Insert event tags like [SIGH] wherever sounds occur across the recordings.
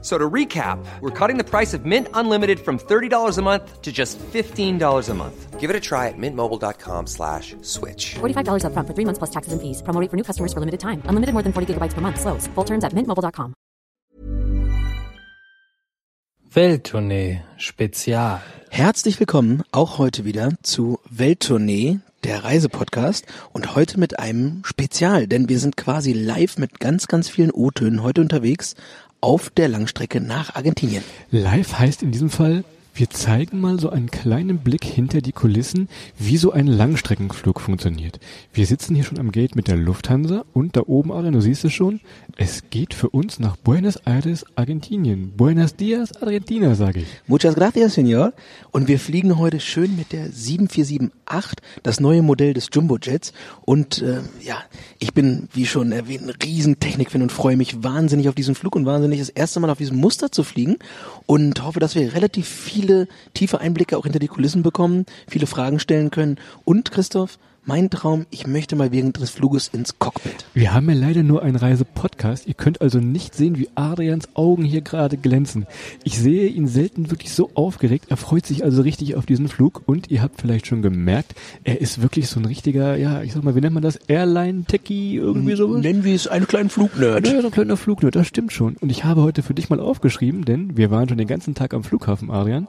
So to recap, we're cutting the price of Mint Unlimited from $30 a month to just $15 a month. Give it a try at mintmobile.com slash switch. $45 upfront for three months plus taxes and fees. Promo rate for new customers for limited time. Unlimited more than 40 gigabytes per month. Slows. Full terms at mintmobile.com. Welttournee Spezial. Herzlich willkommen auch heute wieder zu Welttournee, der Reisepodcast und heute mit einem Spezial, denn wir sind quasi live mit ganz, ganz vielen O-Tönen heute unterwegs auf der Langstrecke nach Argentinien. Live heißt in diesem Fall, wir zeigen mal so einen kleinen Blick hinter die Kulissen, wie so ein Langstreckenflug funktioniert. Wir sitzen hier schon am Gate mit der Lufthansa und da oben, Adrian, du siehst es schon, es geht für uns nach Buenos Aires, Argentinien. Buenos Dias, Argentina, sage ich. Muchas gracias, Senor. Und wir fliegen heute schön mit der 7478, das neue Modell des Jumbo Jets. Und äh, ja, ich bin, wie schon erwähnt, ein riesen Technikfan und freue mich wahnsinnig auf diesen Flug und wahnsinnig das erste Mal auf diesem Muster zu fliegen und hoffe, dass wir relativ viele tiefe Einblicke auch hinter die Kulissen bekommen, viele Fragen stellen können. Und Christoph, mein Traum, ich möchte mal während des Fluges ins Cockpit. Wir haben ja leider nur einen Reisepodcast. Ihr könnt also nicht sehen, wie Adrians Augen hier gerade glänzen. Ich sehe ihn selten wirklich so aufgeregt. Er freut sich also richtig auf diesen Flug und ihr habt vielleicht schon gemerkt, er ist wirklich so ein richtiger, ja, ich sag mal, wie nennt man das? Airline-Techie, irgendwie sowas? Nennen wir es einen kleinen Flugnerd. Ja, so ein kleiner Flugnerd, das stimmt schon. Und ich habe heute für dich mal aufgeschrieben, denn wir waren schon den ganzen Tag am Flughafen, Adrian.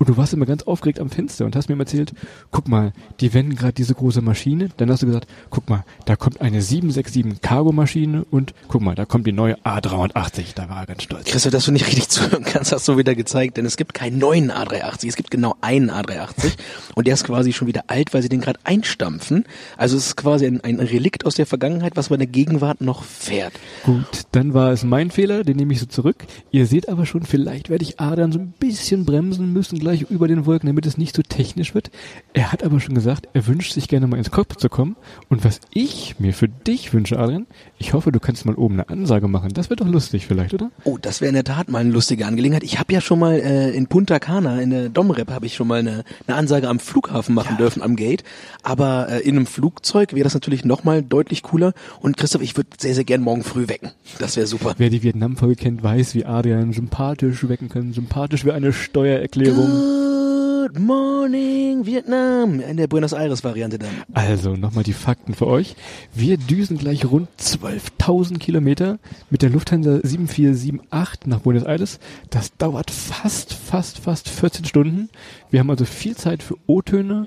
Und du warst immer ganz aufgeregt am Fenster und hast mir erzählt, guck mal, die wenden gerade diese große Maschine. Dann hast du gesagt, guck mal, da kommt eine 767 Cargo-Maschine und guck mal, da kommt die neue A380. Da war er ganz stolz. Christoph, dass du nicht richtig [LAUGHS] zuhören kannst, hast du wieder gezeigt, denn es gibt keinen neuen A380, es gibt genau einen A380 und der ist quasi schon wieder alt, weil sie den gerade einstampfen. Also es ist quasi ein, ein Relikt aus der Vergangenheit, was bei der Gegenwart noch fährt. Gut, dann war es mein Fehler, den nehme ich so zurück. Ihr seht aber schon, vielleicht werde ich Adrian so ein bisschen bremsen müssen gleich über den Wolken, damit es nicht so technisch wird. Er hat aber schon gesagt, er wünscht sich gerne mal ins Cockpit zu kommen. Und was ich mir für dich wünsche, Adrian, ich hoffe, du kannst mal oben eine Ansage machen. Das wird doch lustig vielleicht, oder? Oh, das wäre in der Tat mal eine lustige Angelegenheit. Ich habe ja schon mal äh, in Punta Cana, in der Domrep, habe ich schon mal eine, eine Ansage am Flughafen machen ja. dürfen, am Gate. Aber äh, in einem Flugzeug wäre das natürlich nochmal deutlich cooler. Und Christoph, ich würde sehr, sehr gern morgen früh wecken. Das wäre super. Wer die Vietnam-Folge kennt, weiß, wie Adrian sympathisch wecken kann. Sympathisch wie eine Steuererklärung. Good morning Vietnam in der Buenos Aires Variante dann. Also nochmal die Fakten für euch. Wir düsen gleich rund 12.000 Kilometer mit der Lufthansa 7478 nach Buenos Aires. Das dauert fast, fast, fast 14 Stunden. Wir haben also viel Zeit für O-Töne.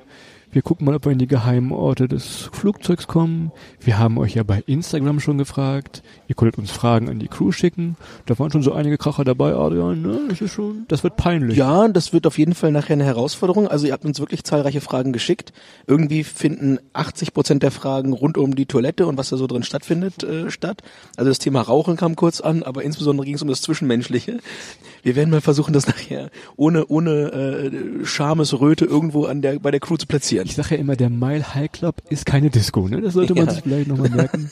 Wir gucken mal, ob wir in die geheimen Orte des Flugzeugs kommen. Wir haben euch ja bei Instagram schon gefragt. Ihr konntet uns Fragen an die Crew schicken. Da waren schon so einige Kracher dabei, Adrian. Ne? Das ist schon, das wird peinlich. Ja, das wird auf jeden Fall nachher eine Herausforderung. Also ihr habt uns wirklich zahlreiche Fragen geschickt. Irgendwie finden 80 Prozent der Fragen rund um die Toilette und was da so drin stattfindet äh, statt. Also das Thema Rauchen kam kurz an, aber insbesondere ging es um das Zwischenmenschliche. Wir werden mal versuchen, das nachher ohne ohne äh, Schamesröte irgendwo an der bei der Crew zu platzieren. Ich sage ja immer, der Mile High Club ist keine Disco, ne? Das sollte man ja. sich vielleicht nochmal merken.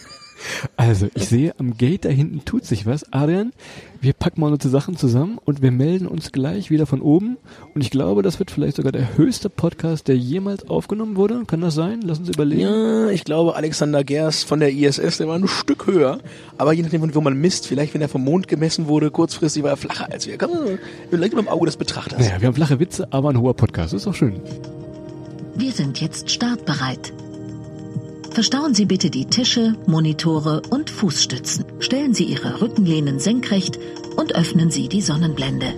Also, ich sehe, am Gate da hinten tut sich was. Adrian, wir packen mal unsere Sachen zusammen und wir melden uns gleich wieder von oben. Und ich glaube, das wird vielleicht sogar der höchste Podcast, der jemals aufgenommen wurde. Kann das sein? Lass uns überlegen. Ja, ich glaube, Alexander Gers von der ISS, der war ein Stück höher. Aber je nachdem, wo man misst, vielleicht wenn er vom Mond gemessen wurde, kurzfristig war er flacher als wir. Komm, vielleicht mit dem Auge des Betrachters. Naja, wir haben flache Witze, aber ein hoher Podcast. Das ist doch schön. Wir sind jetzt startbereit. Verstauen Sie bitte die Tische, Monitore und Fußstützen. Stellen Sie Ihre Rückenlehnen senkrecht und öffnen Sie die Sonnenblende.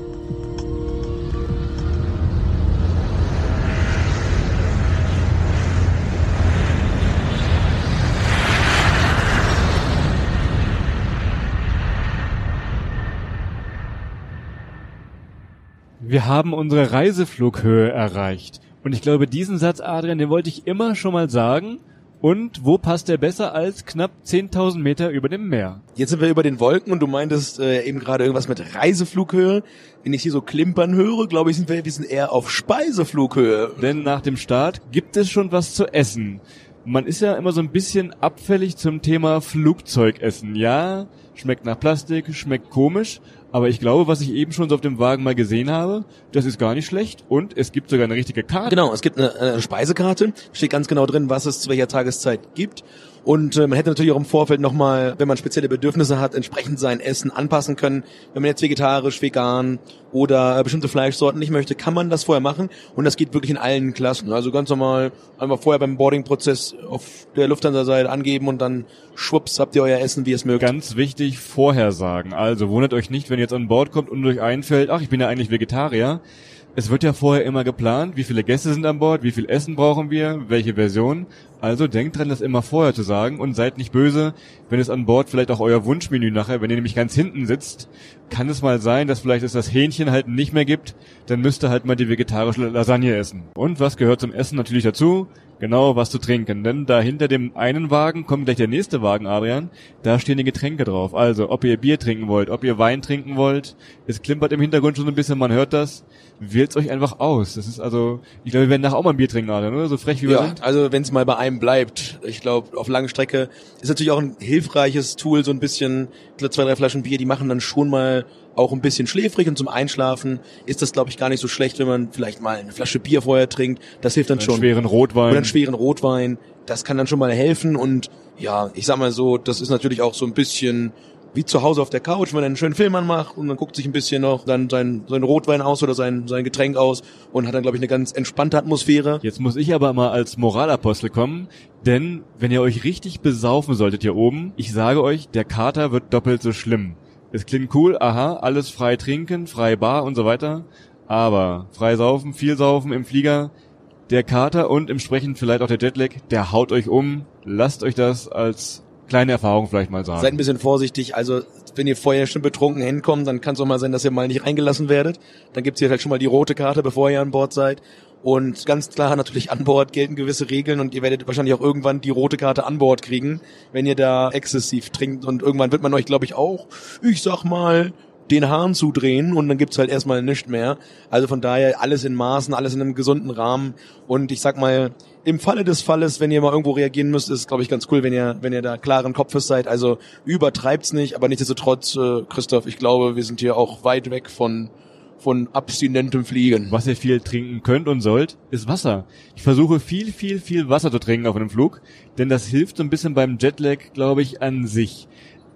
Wir haben unsere Reiseflughöhe erreicht. Und ich glaube, diesen Satz, Adrian, den wollte ich immer schon mal sagen. Und wo passt der besser als knapp 10.000 Meter über dem Meer? Jetzt sind wir über den Wolken und du meintest äh, eben gerade irgendwas mit Reiseflughöhe. Wenn ich hier so klimpern höre, glaube ich, sind wir, wir sind eher auf Speiseflughöhe. Denn nach dem Start gibt es schon was zu essen. Man ist ja immer so ein bisschen abfällig zum Thema Flugzeugessen, ja? schmeckt nach Plastik, schmeckt komisch, aber ich glaube, was ich eben schon so auf dem Wagen mal gesehen habe, das ist gar nicht schlecht und es gibt sogar eine richtige Karte. Genau, es gibt eine, eine Speisekarte, steht ganz genau drin, was es zu welcher Tageszeit gibt. Und äh, man hätte natürlich auch im Vorfeld nochmal, wenn man spezielle Bedürfnisse hat, entsprechend sein Essen anpassen können. Wenn man jetzt vegetarisch, vegan oder äh, bestimmte Fleischsorten nicht möchte, kann man das vorher machen. Und das geht wirklich in allen Klassen. Also ganz normal einfach vorher beim Boarding-Prozess auf der Lufthansa-Seite angeben und dann schwupps habt ihr euer Essen, wie es mögt. Ganz wichtig, vorher sagen. Also wundert euch nicht, wenn ihr jetzt an Bord kommt und euch einfällt, ach, ich bin ja eigentlich Vegetarier. Es wird ja vorher immer geplant, wie viele Gäste sind an Bord, wie viel Essen brauchen wir, welche Version. Also denkt dran, das immer vorher zu sagen und seid nicht böse, wenn es an Bord vielleicht auch euer Wunschmenü nachher, wenn ihr nämlich ganz hinten sitzt, kann es mal sein, dass vielleicht es das Hähnchen halt nicht mehr gibt, dann müsst ihr halt mal die vegetarische Lasagne essen. Und was gehört zum Essen natürlich dazu? Genau, was zu trinken. Denn da hinter dem einen Wagen kommt gleich der nächste Wagen, Adrian. Da stehen die Getränke drauf. Also, ob ihr Bier trinken wollt, ob ihr Wein trinken wollt. Es klimpert im Hintergrund schon so ein bisschen, man hört das. Wählt's euch einfach aus. Das ist also, ich glaube, wir werden nachher auch mal ein Bier trinken, Adrian, oder? So frech wie wir Ja, sind. also wenn es mal bei einem bleibt, ich glaube, auf lange Strecke ist natürlich auch ein hilfreiches Tool, so ein bisschen, zwei, drei Flaschen Bier, die machen dann schon mal auch ein bisschen schläfrig und zum Einschlafen ist das, glaube ich, gar nicht so schlecht, wenn man vielleicht mal eine Flasche Bier vorher trinkt. Das hilft dann Einen schon. schweren Rotwein. Oder einen schweren Rotwein. Das kann dann schon mal helfen und ja, ich sag mal so, das ist natürlich auch so ein bisschen wie zu Hause auf der Couch, wenn man einen schönen Film anmacht und man guckt sich ein bisschen noch dann sein, sein Rotwein aus oder sein, sein Getränk aus und hat dann, glaube ich, eine ganz entspannte Atmosphäre. Jetzt muss ich aber mal als Moralapostel kommen, denn wenn ihr euch richtig besaufen solltet hier oben, ich sage euch, der Kater wird doppelt so schlimm. Es klingt cool, aha, alles frei trinken, frei Bar und so weiter, aber frei saufen, viel saufen im Flieger, der Kater und entsprechend vielleicht auch der Jetlag, der haut euch um. Lasst euch das als kleine Erfahrung vielleicht mal sagen. Seid ein bisschen vorsichtig. Also, wenn ihr vorher schon betrunken hinkommt, dann kann es auch mal sein, dass ihr mal nicht reingelassen werdet. Dann gibt's hier halt schon mal die rote Karte, bevor ihr an Bord seid. Und ganz klar natürlich an Bord gelten gewisse Regeln und ihr werdet wahrscheinlich auch irgendwann die rote Karte an Bord kriegen, wenn ihr da exzessiv trinkt. Und irgendwann wird man euch, glaube ich, auch, ich sag mal, den Hahn zudrehen und dann gibt's halt erstmal nichts mehr. Also von daher alles in Maßen, alles in einem gesunden Rahmen. Und ich sag mal, im Falle des Falles, wenn ihr mal irgendwo reagieren müsst, ist glaube ich ganz cool, wenn ihr, wenn ihr da klaren Kopfes seid. Also übertreibt's nicht, aber nichtsdestotrotz, äh, Christoph, ich glaube, wir sind hier auch weit weg von von abstinentem Fliegen. Was ihr viel trinken könnt und sollt, ist Wasser. Ich versuche viel, viel, viel Wasser zu trinken auf einem Flug, denn das hilft so ein bisschen beim Jetlag, glaube ich, an sich.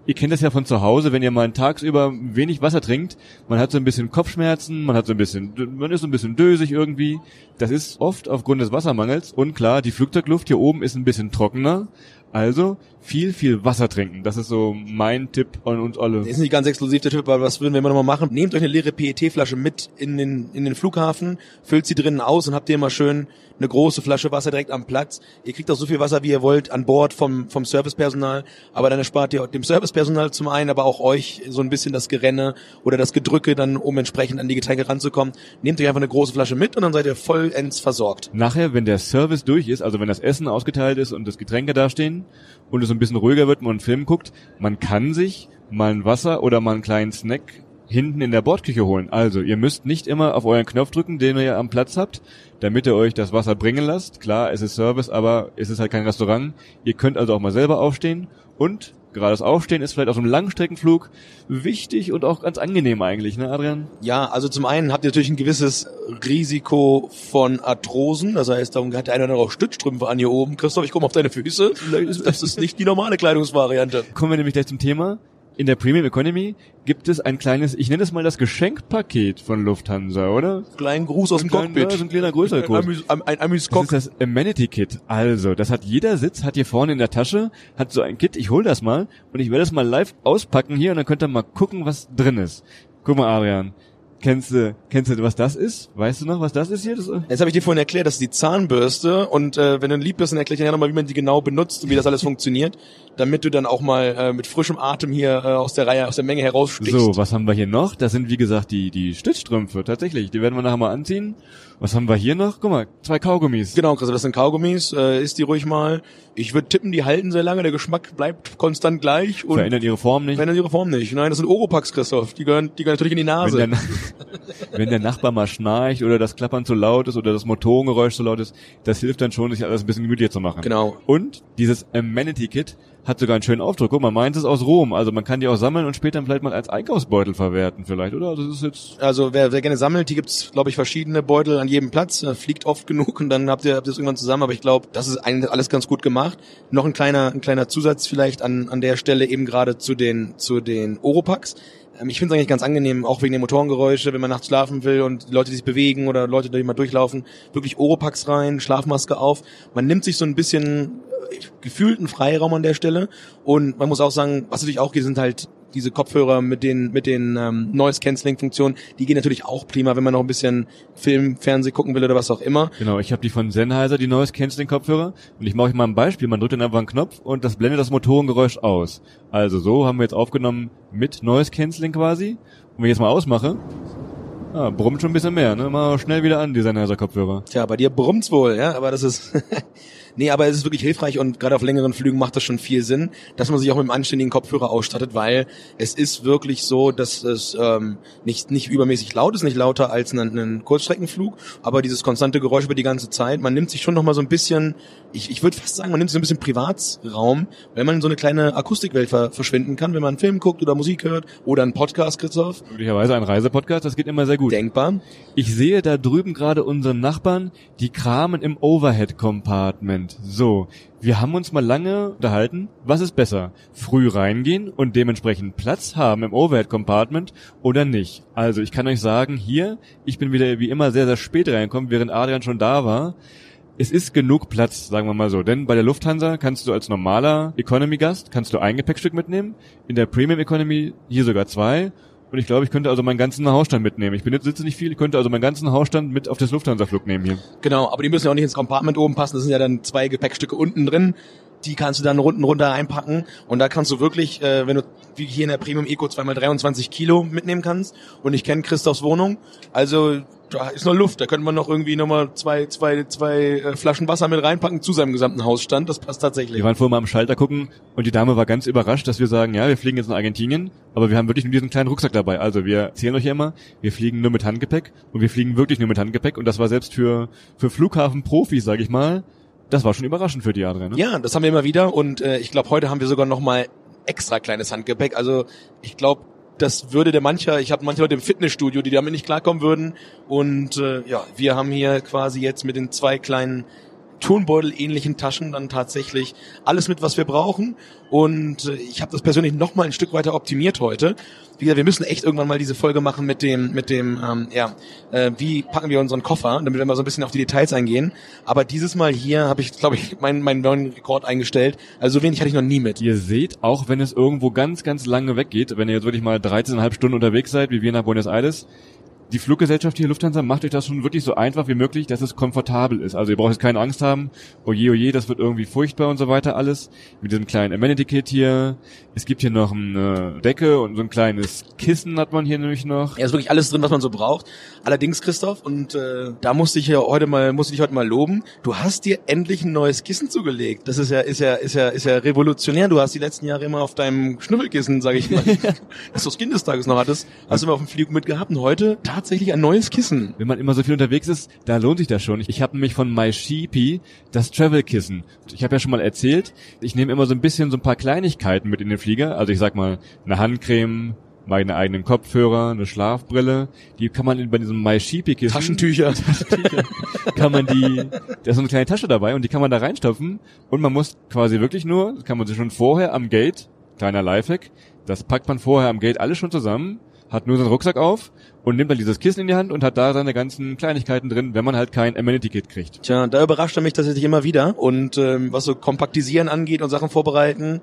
Ihr kennt das ja von zu Hause, wenn ihr mal tagsüber wenig Wasser trinkt, man hat so ein bisschen Kopfschmerzen, man hat so ein bisschen, man ist so ein bisschen dösig irgendwie. Das ist oft aufgrund des Wassermangels und klar, die Flugzeugluft hier oben ist ein bisschen trockener. Also viel, viel Wasser trinken. Das ist so mein Tipp an uns alle. Ist nicht ganz exklusiv der Typ, aber was würden wir immer noch mal machen? Nehmt euch eine leere PET-Flasche mit in den, in den Flughafen, füllt sie drinnen aus und habt ihr immer schön eine große Flasche Wasser direkt am Platz. Ihr kriegt auch so viel Wasser, wie ihr wollt, an Bord vom, vom Servicepersonal, aber dann erspart ihr dem Servicepersonal zum einen, aber auch euch so ein bisschen das Gerenne oder das Gedrücke dann, um entsprechend an die Getränke ranzukommen. Nehmt euch einfach eine große Flasche mit und dann seid ihr vollends versorgt. Nachher, wenn der Service durch ist, also wenn das Essen ausgeteilt ist und das Getränke dastehen und es ein bisschen ruhiger wird, man einen Film guckt, man kann sich mal ein Wasser oder mal einen kleinen Snack hinten in der Bordküche holen. Also, ihr müsst nicht immer auf euren Knopf drücken, den ihr am Platz habt, damit ihr euch das Wasser bringen lasst. Klar, es ist Service, aber es ist halt kein Restaurant. Ihr könnt also auch mal selber aufstehen und gerade das Aufstehen ist vielleicht auf einem Langstreckenflug wichtig und auch ganz angenehm eigentlich, ne, Adrian? Ja, also zum einen habt ihr natürlich ein gewisses Risiko von Arthrosen. Das heißt, darum hat der eine oder andere auch Stützstrümpfe an hier oben. Christoph, ich komme auf deine Füße. Das ist nicht die normale Kleidungsvariante. Kommen wir nämlich gleich zum Thema. In der Premium Economy gibt es ein kleines, ich nenne es mal das Geschenkpaket von Lufthansa, oder? Kleinen Gruß aus dem Ein kleiner- Cockpit. ja, so ein kleiner größerer Ein, Gruß. Amüs, ein, ein Das ist das Amenity Kit. Also, das hat jeder Sitz, hat hier vorne in der Tasche, hat so ein Kit. Ich hol das mal und ich werde es mal live auspacken hier und dann könnt ihr mal gucken, was drin ist. Guck mal, Adrian. Kennst du, kennst du, was das ist? Weißt du noch, was das ist hier? Das, Jetzt habe ich dir vorhin erklärt, das ist die Zahnbürste und äh, wenn du lieb bist, dann erkläre ich dir ja nochmal, wie man die genau benutzt und wie das alles funktioniert, damit du dann auch mal äh, mit frischem Atem hier äh, aus der Reihe, aus der Menge herausstichst. so, was haben wir hier noch? Das sind, wie gesagt, die, die Stützstrümpfe. Tatsächlich. Die werden wir nachher mal anziehen. Was haben wir hier noch? Guck mal, zwei Kaugummis. Genau, Chris, das sind Kaugummis, äh, isst die ruhig mal. Ich würde tippen, die halten sehr lange, der Geschmack bleibt konstant gleich und Verändern ihre Form nicht. verändern ihre Form nicht. Nein, das sind Oropax, Christoph. Die gehören, die gehören natürlich in die Nase. Wenn der, [LAUGHS] wenn der Nachbar mal schnarcht oder das Klappern zu laut ist oder das Motorengeräusch zu laut ist, das hilft dann schon, sich alles ein bisschen gemütlicher zu machen. Genau. Und dieses Amenity Kit hat sogar einen schönen Aufdruck. Guck mal, meins ist aus Rom. Also man kann die auch sammeln und später vielleicht mal als Einkaufsbeutel verwerten vielleicht, oder? Also das ist jetzt Also wer, wer gerne sammelt, hier gibt's glaube ich verschiedene Beutel an jedem Platz. Da fliegt oft genug und dann habt ihr, habt ihr es irgendwann zusammen. Aber ich glaube, das ist eigentlich alles ganz gut gemacht. Noch ein kleiner, ein kleiner Zusatz vielleicht an, an der Stelle eben gerade zu den, zu den Oropax. Ähm, Ich finde es eigentlich ganz angenehm, auch wegen der Motorengeräusche, wenn man nachts schlafen will und die Leute, die sich bewegen oder Leute, die mal durchlaufen, wirklich Oropax rein, Schlafmaske auf. Man nimmt sich so ein bisschen gefühlten Freiraum an der Stelle und man muss auch sagen, was natürlich auch geht, sind halt diese Kopfhörer mit den mit den ähm, Noise Cancelling Funktionen, die gehen natürlich auch prima, wenn man noch ein bisschen Film, Fernseh gucken will oder was auch immer. Genau, ich habe die von Sennheiser, die neues Canceling Kopfhörer. Und ich mache euch mal ein Beispiel. Man drückt dann einfach einen Knopf und das blendet das Motorengeräusch aus. Also so haben wir jetzt aufgenommen mit Noise Canceling quasi. Und wenn ich jetzt mal ausmache, ah, brummt schon ein bisschen mehr. Ne? Mal schnell wieder an, die Sennheiser Kopfhörer. Tja, bei dir brummt's wohl, ja, aber das ist [LAUGHS] Nee, aber es ist wirklich hilfreich und gerade auf längeren Flügen macht das schon viel Sinn, dass man sich auch mit einem anständigen Kopfhörer ausstattet, weil es ist wirklich so, dass es ähm, nicht nicht übermäßig laut ist, nicht lauter als ein, ein Kurzstreckenflug, aber dieses konstante Geräusch über die ganze Zeit, man nimmt sich schon noch mal so ein bisschen, ich, ich würde fast sagen, man nimmt sich so ein bisschen Privatsraum, wenn man in so eine kleine Akustikwelt ver verschwinden kann, wenn man einen Film guckt oder Musik hört oder einen Podcast, Christoph, Möglicherweise ein Reisepodcast, das geht immer sehr gut. denkbar. Ich sehe da drüben gerade unseren Nachbarn, die kramen im Overhead-Compartment. So, wir haben uns mal lange unterhalten, was ist besser? Früh reingehen und dementsprechend Platz haben im Overhead-Compartment oder nicht? Also, ich kann euch sagen, hier, ich bin wieder wie immer sehr, sehr spät reingekommen, während Adrian schon da war. Es ist genug Platz, sagen wir mal so. Denn bei der Lufthansa kannst du als normaler Economy-Gast, kannst du ein Gepäckstück mitnehmen. In der Premium Economy hier sogar zwei. Und ich glaube, ich könnte also meinen ganzen Hausstand mitnehmen. Ich bin jetzt sitze nicht viel, ich könnte also meinen ganzen Hausstand mit auf das Lufthansa-Flug nehmen hier. Genau, aber die müssen ja auch nicht ins Compartment oben passen. Das sind ja dann zwei Gepäckstücke unten drin. Die kannst du dann unten runter einpacken. Und da kannst du wirklich, äh, wenn du wie hier in der Premium Eco zweimal 23 Kilo mitnehmen kannst. Und ich kenne Christophs Wohnung. Also da ist noch Luft. Da könnte man noch irgendwie nochmal zwei, zwei, zwei äh, Flaschen Wasser mit reinpacken zu seinem gesamten Hausstand. Das passt tatsächlich. Wir waren vorhin mal am Schalter gucken und die Dame war ganz überrascht, dass wir sagen, ja, wir fliegen jetzt nach Argentinien, aber wir haben wirklich nur diesen kleinen Rucksack dabei. Also wir erzählen euch ja immer, wir fliegen nur mit Handgepäck und wir fliegen wirklich nur mit Handgepäck und das war selbst für, für Flughafenprofis, sage ich mal, das war schon überraschend für die Adrian. Ne? Ja, das haben wir immer wieder. Und äh, ich glaube, heute haben wir sogar nochmal extra kleines Handgepäck. Also ich glaube, das würde der mancher, ich habe manche Leute im Fitnessstudio, die damit nicht klarkommen würden. Und äh, ja, wir haben hier quasi jetzt mit den zwei kleinen Turnbeutel-ähnlichen Taschen dann tatsächlich alles mit, was wir brauchen. Und äh, ich habe das persönlich noch mal ein Stück weiter optimiert heute. Wie gesagt, wir müssen echt irgendwann mal diese Folge machen mit dem, mit dem, ähm, ja, äh, wie packen wir unseren Koffer, damit wir mal so ein bisschen auf die Details eingehen. Aber dieses Mal hier habe ich, glaube ich, meinen meinen neuen Rekord eingestellt. Also so wenig hatte ich noch nie mit. Ihr seht, auch wenn es irgendwo ganz, ganz lange weggeht, wenn ihr jetzt wirklich mal 13,5 Stunden unterwegs seid, wie wir nach Buenos Aires, die Fluggesellschaft hier Lufthansa macht euch das schon wirklich so einfach wie möglich, dass es komfortabel ist. Also ihr braucht jetzt keine Angst haben, oje, oje, das wird irgendwie furchtbar und so weiter alles. Mit diesem kleinen Amenity-Kit hier. Es gibt hier noch eine Decke und so ein kleines Kissen hat man hier nämlich noch. Ja, ist wirklich alles drin, was man so braucht. Allerdings, Christoph, und äh, da musste ich ja heute mal, musste ich heute mal loben, du hast dir endlich ein neues Kissen zugelegt. Das ist ja, ist ja, ist ja, ist ja revolutionär. Du hast die letzten Jahre immer auf deinem Schnüffelkissen, sage ich mal, [LAUGHS] das du das Kindestages noch hattest, hast du immer auf dem Flug mitgehabt und heute tatsächlich ein neues Kissen. Wenn man immer so viel unterwegs ist, da lohnt sich das schon. Ich habe nämlich von MySheepy das Travel-Kissen. Ich habe ja schon mal erzählt, ich nehme immer so ein bisschen so ein paar Kleinigkeiten mit in den Flieger. Also ich sag mal, eine Handcreme, meine eigenen Kopfhörer, eine Schlafbrille. Die kann man bei diesem MySheepy-Kissen... Taschentücher. kann man die, da ist so eine kleine Tasche dabei und die kann man da reinstopfen und man muss quasi wirklich nur, das kann man sich schon vorher am Gate, kleiner Lifehack, das packt man vorher am Gate alles schon zusammen, hat nur seinen Rucksack auf und nimmt dann dieses Kissen in die Hand und hat da seine ganzen Kleinigkeiten drin, wenn man halt kein Amenity-Kit kriegt. Tja, da überrascht er mich tatsächlich immer wieder. Und ähm, was so Kompaktisieren angeht und Sachen vorbereiten,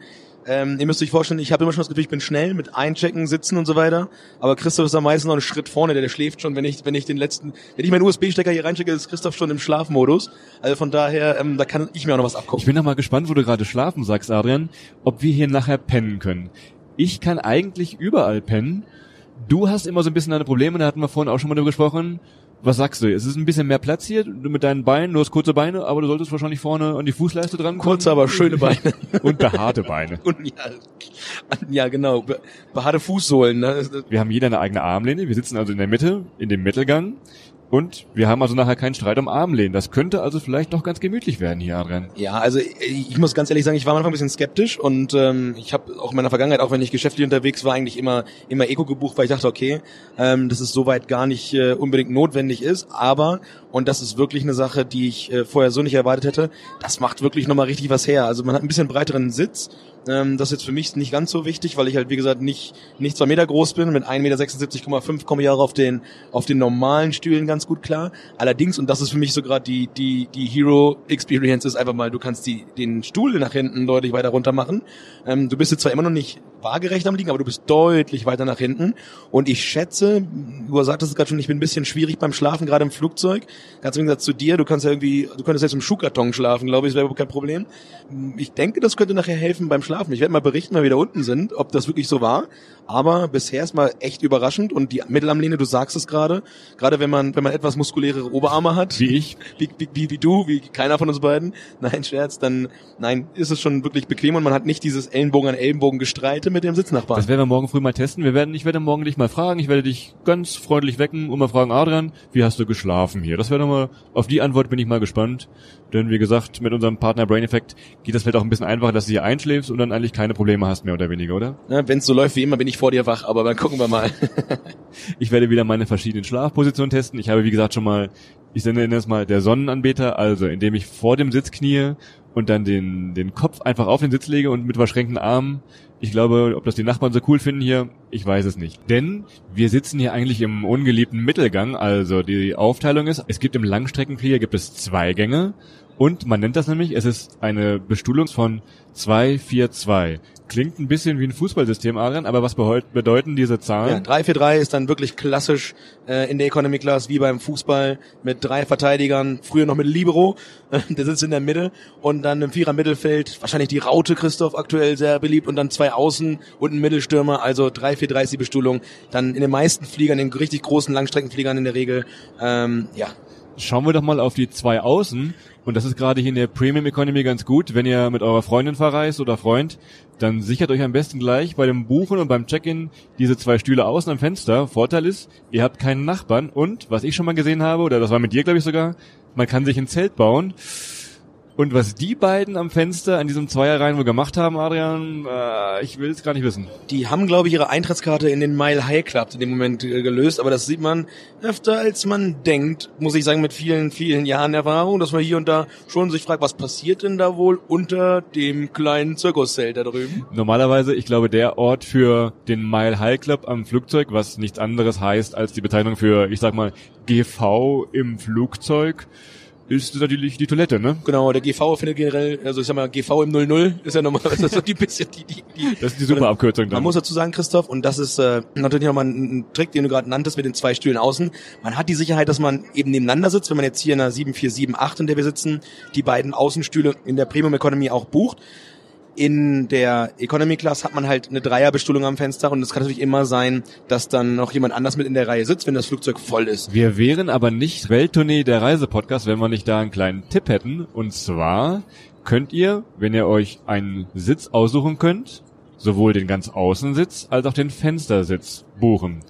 ähm, ihr müsst euch vorstellen, ich habe immer schon das Gefühl, ich bin schnell mit Einchecken, Sitzen und so weiter. Aber Christoph ist am meisten noch einen Schritt vorne, der, der schläft schon, wenn ich, wenn ich den letzten, wenn ich meinen USB-Stecker hier reinchecke, ist Christoph schon im Schlafmodus. Also von daher, ähm, da kann ich mir auch noch was Ich abgucken. bin noch mal gespannt, wo du gerade schlafen sagst, Adrian, ob wir hier nachher pennen können. Ich kann eigentlich überall pennen. Du hast immer so ein bisschen deine Probleme, da hatten wir vorhin auch schon mal drüber gesprochen. Was sagst du? Es ist ein bisschen mehr Platz hier du mit deinen Beinen, du hast kurze Beine, aber du solltest wahrscheinlich vorne an die Fußleiste dran. Kurze, aber schöne Beine. [LAUGHS] Und behaarte Beine. Und ja, ja genau, Be behaarte Fußsohlen. Ne? Wir haben jeder eine eigene Armlehne. Wir sitzen also in der Mitte, in dem Mittelgang. Und wir haben also nachher keinen Streit um Armlehnen. Das könnte also vielleicht noch ganz gemütlich werden hier, Adrian. Ja, also ich ich muss ganz ehrlich sagen, ich war am Anfang ein bisschen skeptisch und ähm, ich habe auch in meiner Vergangenheit, auch wenn ich geschäftlich unterwegs war, eigentlich immer immer Eco gebucht, weil ich dachte, okay, ähm, dass es soweit gar nicht äh, unbedingt notwendig ist, aber und das ist wirklich eine Sache, die ich äh, vorher so nicht erwartet hätte, das macht wirklich nochmal richtig was her. Also man hat ein bisschen breiteren Sitz, ähm, das ist jetzt für mich nicht ganz so wichtig, weil ich halt, wie gesagt, nicht, nicht zwei Meter groß bin. Mit 1,76,5 Meter komme ich auch auf den, auf den normalen Stühlen ganz gut klar. Allerdings, und das ist für mich so gerade die, die, die Hero Experience ist einfach mal, du kannst die, den Stuhl nach hinten deutlich weiter runter machen. Ähm, du bist jetzt zwar immer noch nicht waagerecht am Liegen, aber du bist deutlich weiter nach hinten. Und ich schätze, du sagtest es gerade schon, ich bin ein bisschen schwierig beim Schlafen, gerade im Flugzeug. Ganz im Gegensatz zu dir, du kannst ja irgendwie, du könntest jetzt im Schuhkarton schlafen, glaube ich, das wäre kein Problem. Ich denke, das könnte nachher helfen beim Schlafen. Ich werde mal berichten, wenn wir wieder unten sind, ob das wirklich so war. Aber bisher ist mal echt überraschend und die Mittelarmlehne, du sagst es gerade, gerade wenn man, wenn man etwas muskulärere Oberarme hat. Wie ich. Wie, wie, wie, wie du, wie keiner von uns beiden. Nein, Scherz, dann, nein, ist es schon wirklich bequem und man hat nicht dieses Ellenbogen an Ellenbogen gestreite mit dem Sitznachbarn. Das werden wir morgen früh mal testen. Wir werden, ich werde morgen dich mal fragen. Ich werde dich ganz freundlich wecken und mal fragen, Adrian, wie hast du geschlafen hier? Das wäre doch mal, auf die Antwort bin ich mal gespannt. Denn wie gesagt, mit unserem Partner Brain Effect geht das vielleicht auch ein bisschen einfacher, dass du hier einschläfst und dann eigentlich keine Probleme hast, mehr oder weniger, oder? Ja, Wenn es so läuft wie immer, bin ich vor dir wach, aber dann gucken wir mal. [LAUGHS] Ich werde wieder meine verschiedenen Schlafpositionen testen. Ich habe, wie gesagt, schon mal, ich nenne es mal der Sonnenanbeter, also indem ich vor dem Sitz knie und dann den, den Kopf einfach auf den Sitz lege und mit verschränkten Armen. Ich glaube, ob das die Nachbarn so cool finden hier, ich weiß es nicht. Denn wir sitzen hier eigentlich im ungeliebten Mittelgang. Also die Aufteilung ist, es gibt im Langstreckenflieger gibt es zwei Gänge und man nennt das nämlich, es ist eine Bestuhlung von 242. Klingt ein bisschen wie ein Fußballsystem, Adrian, aber was bedeuten diese Ja, Zahlen? 3-4-3 ist dann wirklich klassisch äh, in der Economy Class wie beim Fußball mit drei Verteidigern, früher noch mit Libero, [LAUGHS] der sitzt in der Mitte und dann im Vierer Mittelfeld, wahrscheinlich die Raute Christoph aktuell sehr beliebt und dann zwei Außen und ein Mittelstürmer, also 3-4-3 ist die Bestuhlung. Dann in den meisten Fliegern, in den richtig großen Langstreckenfliegern in der Regel, ähm, ja, Schauen wir doch mal auf die zwei Außen. Und das ist gerade hier in der Premium Economy ganz gut. Wenn ihr mit eurer Freundin verreist oder Freund, dann sichert euch am besten gleich bei dem Buchen und beim Check-in diese zwei Stühle außen am Fenster. Vorteil ist, ihr habt keinen Nachbarn und, was ich schon mal gesehen habe, oder das war mit dir, glaube ich sogar, man kann sich ein Zelt bauen. Und was die beiden am Fenster an diesem Zweierreihen wohl gemacht haben, Adrian, äh, ich will es gar nicht wissen. Die haben, glaube ich, ihre Eintrittskarte in den Mile High Club in dem Moment äh, gelöst, aber das sieht man öfter, als man denkt, muss ich sagen, mit vielen, vielen Jahren Erfahrung, dass man hier und da schon sich fragt, was passiert denn da wohl unter dem kleinen Zirkuszelt da drüben? Normalerweise, ich glaube, der Ort für den Mile High Club am Flugzeug, was nichts anderes heißt als die Bezeichnung für, ich sag mal, GV im Flugzeug, ist natürlich die Toilette, ne? Genau, der GV findet generell, also ich sag mal, GV im 00 ist ja normalerweise [LAUGHS] so die bisschen die, die, die Das ist die super Abkürzung Man dann. muss dazu sagen, Christoph, und das ist äh, natürlich nochmal ein, ein Trick, den du gerade nanntest mit den zwei Stühlen außen. Man hat die Sicherheit, dass man eben nebeneinander sitzt, wenn man jetzt hier in der 7478, in der wir sitzen, die beiden Außenstühle in der Premium Economy auch bucht. In der Economy Class hat man halt eine Dreierbestuhlung am Fenster und es kann natürlich immer sein, dass dann noch jemand anders mit in der Reihe sitzt, wenn das Flugzeug voll ist. Wir wären aber nicht Welttournee der Reisepodcast, wenn wir nicht da einen kleinen Tipp hätten. Und zwar könnt ihr, wenn ihr euch einen Sitz aussuchen könnt, sowohl den ganz Außensitz als auch den Fenstersitz buchen.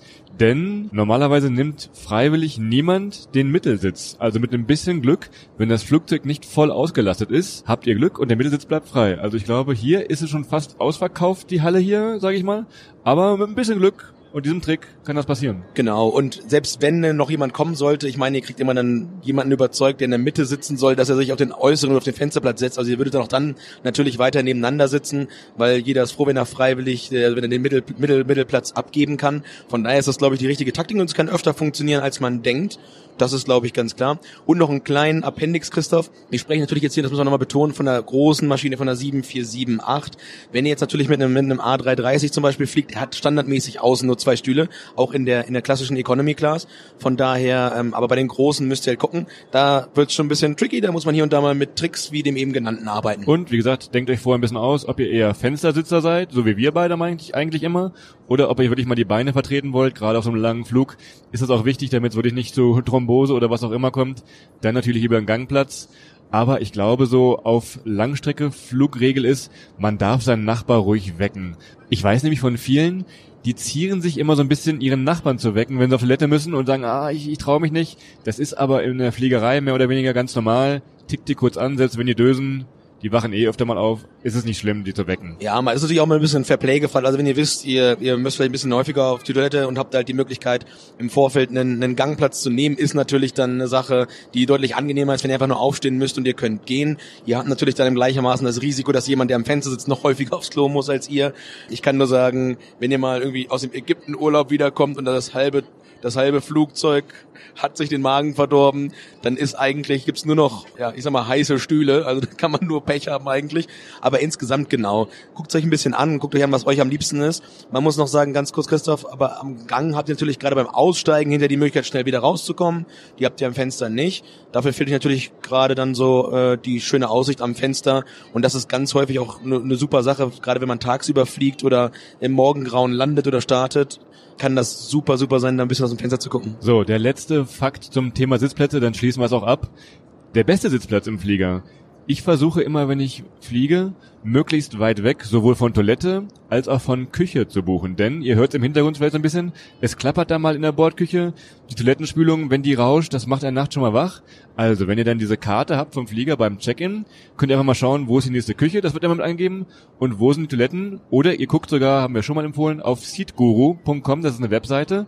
Denn normalerweise nimmt freiwillig niemand den Mittelsitz. Also mit ein bisschen Glück, wenn das Flugzeug nicht voll ausgelastet ist, habt ihr Glück und der Mittelsitz bleibt frei. Also ich glaube, hier ist es schon fast ausverkauft, die Halle hier, sage ich mal. Aber mit ein bisschen Glück und diesem Trick kann das passieren. Genau, und selbst wenn noch jemand kommen sollte, ich meine, ihr kriegt immer dann jemanden überzeugt, der in der Mitte sitzen soll, dass er sich auf den äußeren und auf den Fensterplatz setzt. Also ihr würdet dann auch dann natürlich weiter nebeneinander sitzen, weil jeder ist froh, wenn er freiwillig, äh, wenn er den Mittel, Mittel, Mittelplatz abgeben kann. Von daher ist das, glaube ich, die richtige Taktik und es kann öfter funktionieren, als man denkt. Das ist, glaube ich, ganz klar. Und noch einen kleinen Appendix, Christoph. Ich spreche natürlich jetzt hier, das muss man nochmal betonen, von der großen Maschine, von der 7478. Wenn ihr jetzt natürlich mit einem, mit einem A330 zum Beispiel fliegt, er hat standardmäßig außen nur zwei Stühle, auch in der, in der klassischen Economy Class. Von daher, ähm, aber bei den großen müsst ihr halt gucken, da wird es schon ein bisschen tricky, da muss man hier und da mal mit Tricks wie dem eben genannten arbeiten. Und wie gesagt, denkt euch vorher ein bisschen aus, ob ihr eher Fenstersitzer seid, so wie wir beide eigentlich, eigentlich immer, oder ob ihr wirklich mal die Beine vertreten wollt, gerade auf so einem langen Flug, ist das auch wichtig, damit es wirklich nicht zu Thrombose oder was auch immer kommt. Dann natürlich lieber einen Gangplatz. Aber ich glaube, so auf Langstrecke Flugregel ist, man darf seinen Nachbar ruhig wecken. Ich weiß nämlich von vielen, die zieren sich immer so ein bisschen ihren Nachbarn zu wecken, wenn sie auf Toilette müssen und sagen, ah, ich, ich traue mich nicht. Das ist aber in der Fliegerei mehr oder weniger ganz normal. Tickt die kurz an, selbst wenn die dösen, die wachen eh öfter mal auf, ist es nicht schlimm, die zu wecken. Ja, man ist natürlich auch mal ein bisschen ein Fairplay-Gefall. Also wenn ihr wisst, ihr, ihr müsst vielleicht ein bisschen häufiger auf die Toilette und habt halt die Möglichkeit, im Vorfeld einen, einen Gangplatz zu nehmen, ist natürlich dann eine Sache, die deutlich angenehmer ist, wenn ihr einfach nur aufstehen müsst und ihr könnt gehen. Ihr habt natürlich dann im gleichermaßen das Risiko, dass jemand, der am Fenster sitzt, noch häufiger aufs Klo muss als ihr. Ich kann nur sagen, wenn ihr mal irgendwie aus dem Ägyptenurlaub wiederkommt und das halbe das halbe Flugzeug hat sich den Magen verdorben, dann ist eigentlich, gibt's nur noch, ja, ich sag mal, heiße Stühle, also da kann man nur Pech haben eigentlich, aber insgesamt genau. Guckt euch ein bisschen an, guckt euch an, was euch am liebsten ist. Man muss noch sagen, ganz kurz, Christoph, aber am Gang habt ihr natürlich gerade beim Aussteigen hinter die Möglichkeit, schnell wieder rauszukommen. Die habt ihr am Fenster nicht. Dafür fehlt euch natürlich gerade dann so äh, die schöne Aussicht am Fenster und das ist ganz häufig auch eine ne super Sache, gerade wenn man tagsüber fliegt oder im Morgengrauen landet oder startet kann das super, super sein, da ein bisschen aus dem Fenster zu gucken. So, der letzte Fakt zum Thema Sitzplätze, dann schließen wir es auch ab. Der beste Sitzplatz im Flieger. Ich versuche immer, wenn ich fliege, möglichst weit weg, sowohl von Toilette als auch von Küche zu buchen. Denn ihr hört im Hintergrund vielleicht so ein bisschen, es klappert da mal in der Bordküche. Die Toilettenspülung, wenn die rauscht, das macht eine Nacht schon mal wach. Also, wenn ihr dann diese Karte habt vom Flieger beim Check-in, könnt ihr einfach mal schauen, wo ist die nächste Küche, das wird immer mit eingeben, und wo sind die Toiletten. Oder ihr guckt sogar, haben wir schon mal empfohlen, auf seatguru.com, das ist eine Webseite.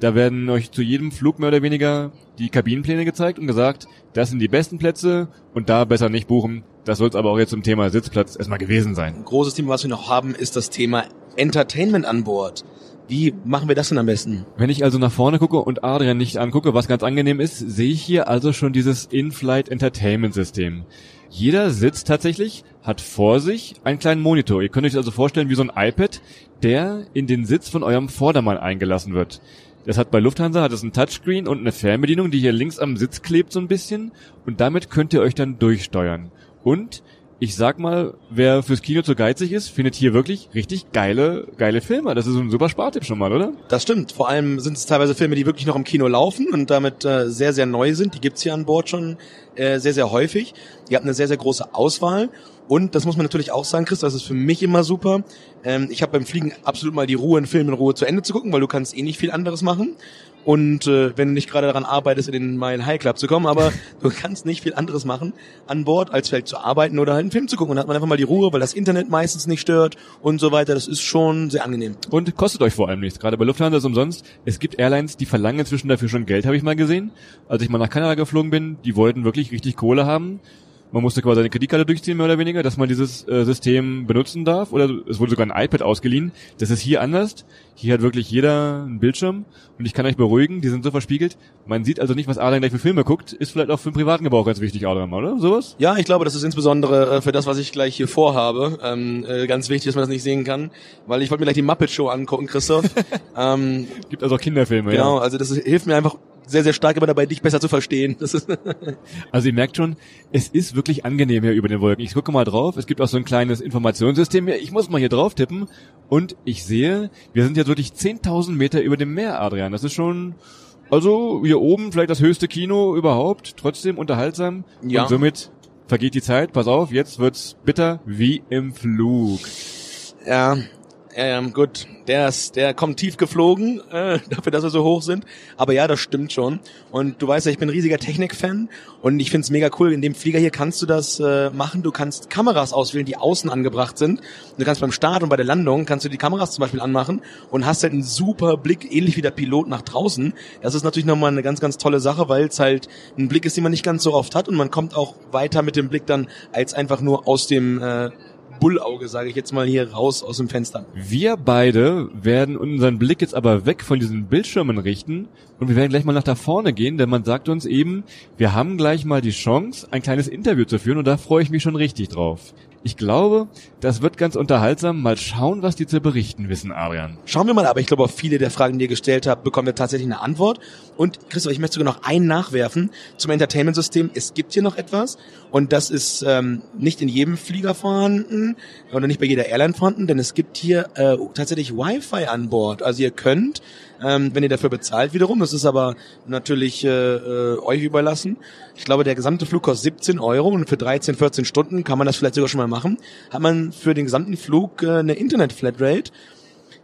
Da werden euch zu jedem Flug mehr oder weniger die Kabinenpläne gezeigt und gesagt, das sind die besten Plätze und da besser nicht buchen. Das soll es aber auch jetzt zum Thema Sitzplatz erstmal gewesen sein. Ein großes Thema, was wir noch haben, ist das Thema Entertainment an Bord. Wie machen wir das denn am besten? Wenn ich also nach vorne gucke und Adrian nicht angucke, was ganz angenehm ist, sehe ich hier also schon dieses In-Flight Entertainment System. Jeder Sitz tatsächlich hat vor sich einen kleinen Monitor. Ihr könnt euch also vorstellen wie so ein iPad, der in den Sitz von eurem Vordermann eingelassen wird. Das hat bei Lufthansa hat es ein Touchscreen und eine Fernbedienung, die hier links am Sitz klebt so ein bisschen und damit könnt ihr euch dann durchsteuern. Und ich sag mal, wer fürs Kino zu geizig ist, findet hier wirklich richtig geile, geile Filme. Das ist ein super Spartipp schon mal, oder? Das stimmt. Vor allem sind es teilweise Filme, die wirklich noch im Kino laufen und damit äh, sehr, sehr neu sind. Die gibt's hier an Bord schon äh, sehr, sehr häufig. Ihr habt eine sehr, sehr große Auswahl. Und das muss man natürlich auch sagen, Chris, das ist für mich immer super. Ähm, ich habe beim Fliegen absolut mal die Ruhe, einen Film in Ruhe zu Ende zu gucken, weil du kannst eh nicht viel anderes machen. Und äh, wenn du nicht gerade daran arbeitest, in den Mile High Club zu kommen, aber [LAUGHS] du kannst nicht viel anderes machen an Bord, als vielleicht zu arbeiten oder halt einen Film zu gucken. Und dann hat man einfach mal die Ruhe, weil das Internet meistens nicht stört und so weiter. Das ist schon sehr angenehm. Und kostet euch vor allem nichts. Gerade bei Lufthansa ist umsonst. Es gibt Airlines, die verlangen inzwischen dafür schon Geld, habe ich mal gesehen. Als ich mal nach Kanada geflogen bin, die wollten wirklich richtig Kohle haben man musste quasi eine Kreditkarte durchziehen, mehr oder weniger, dass man dieses äh, System benutzen darf. Oder es wurde sogar ein iPad ausgeliehen. Das ist hier anders. Hier hat wirklich jeder einen Bildschirm. Und ich kann euch beruhigen, die sind so verspiegelt. Man sieht also nicht, was Adrian gleich für Filme guckt. Ist vielleicht auch für den privaten Gebrauch ganz wichtig, Adrian, oder? Sowas? Ja, ich glaube, das ist insbesondere äh, für das, was ich gleich hier vorhabe, ähm, äh, ganz wichtig, dass man das nicht sehen kann. Weil ich wollte mir gleich die Muppet Show angucken, Christoph. [LAUGHS] ähm, Gibt also auch Kinderfilme, genau, ja. also das hilft mir einfach sehr, sehr stark immer dabei, dich besser zu verstehen. [LAUGHS] Also ihr merkt schon, es ist wirklich angenehm hier über den Wolken. Ich gucke mal drauf, es gibt auch so ein kleines Informationssystem. Ich muss mal hier drauf tippen und ich sehe, wir sind jetzt wirklich 10.000 Meter über dem Meer, Adrian. Das ist schon, also hier oben vielleicht das höchste Kino überhaupt, trotzdem unterhaltsam Ja. und somit vergeht die Zeit. Pass auf, jetzt wird's bitter wie im Flug. Ja, ähm, gut, der ist, der kommt tief geflogen, äh, [LAUGHS] dafür, dass wir so hoch sind. Aber ja, das stimmt schon. Und du weißt ja, ich bin ein riesiger Technik-Fan und ich find's mega cool. In dem Flieger hier kannst du das äh, machen. Du kannst Kameras auswählen, die außen angebracht sind. Du kannst beim Start und bei der Landung kannst du die Kameras zum Beispiel anmachen und hast halt einen super Blick, ähnlich wie der Pilot nach draußen. Das ist natürlich nochmal eine ganz, ganz tolle Sache, weil es halt ein Blick ist, den man nicht ganz so oft hat und man kommt auch weiter mit dem Blick dann als einfach nur aus dem äh, Bullauge, sage ich jetzt mal hier raus aus dem Fenster. Wir beide werden unseren Blick jetzt aber weg von diesen Bildschirmen richten und wir werden gleich mal nach da vorne gehen, denn man sagt uns eben, wir haben gleich mal die Chance, ein kleines Interview zu führen und da freue ich mich schon richtig drauf. Ich glaube, das wird ganz unterhaltsam. Mal schauen, was die zu berichten wissen, Adrian. Schauen wir mal, aber ich glaube, auf viele der Fragen, die ihr gestellt habt, bekommen wir tatsächlich eine Antwort. Und Christoph, ich möchte sogar noch einen nachwerfen zum Entertainment-System. Es gibt hier noch etwas und das ist ähm, nicht in jedem Flieger vorhanden oder nicht bei jeder Airline vorhanden, denn es gibt hier äh, tatsächlich Wi-Fi an Bord. Also ihr könnt ähm, wenn ihr dafür bezahlt wiederum. Das ist aber natürlich äh, äh, euch überlassen. Ich glaube, der gesamte Flug kostet 17 Euro und für 13, 14 Stunden kann man das vielleicht sogar schon mal machen. Hat man für den gesamten Flug äh, eine Internet-Flatrate.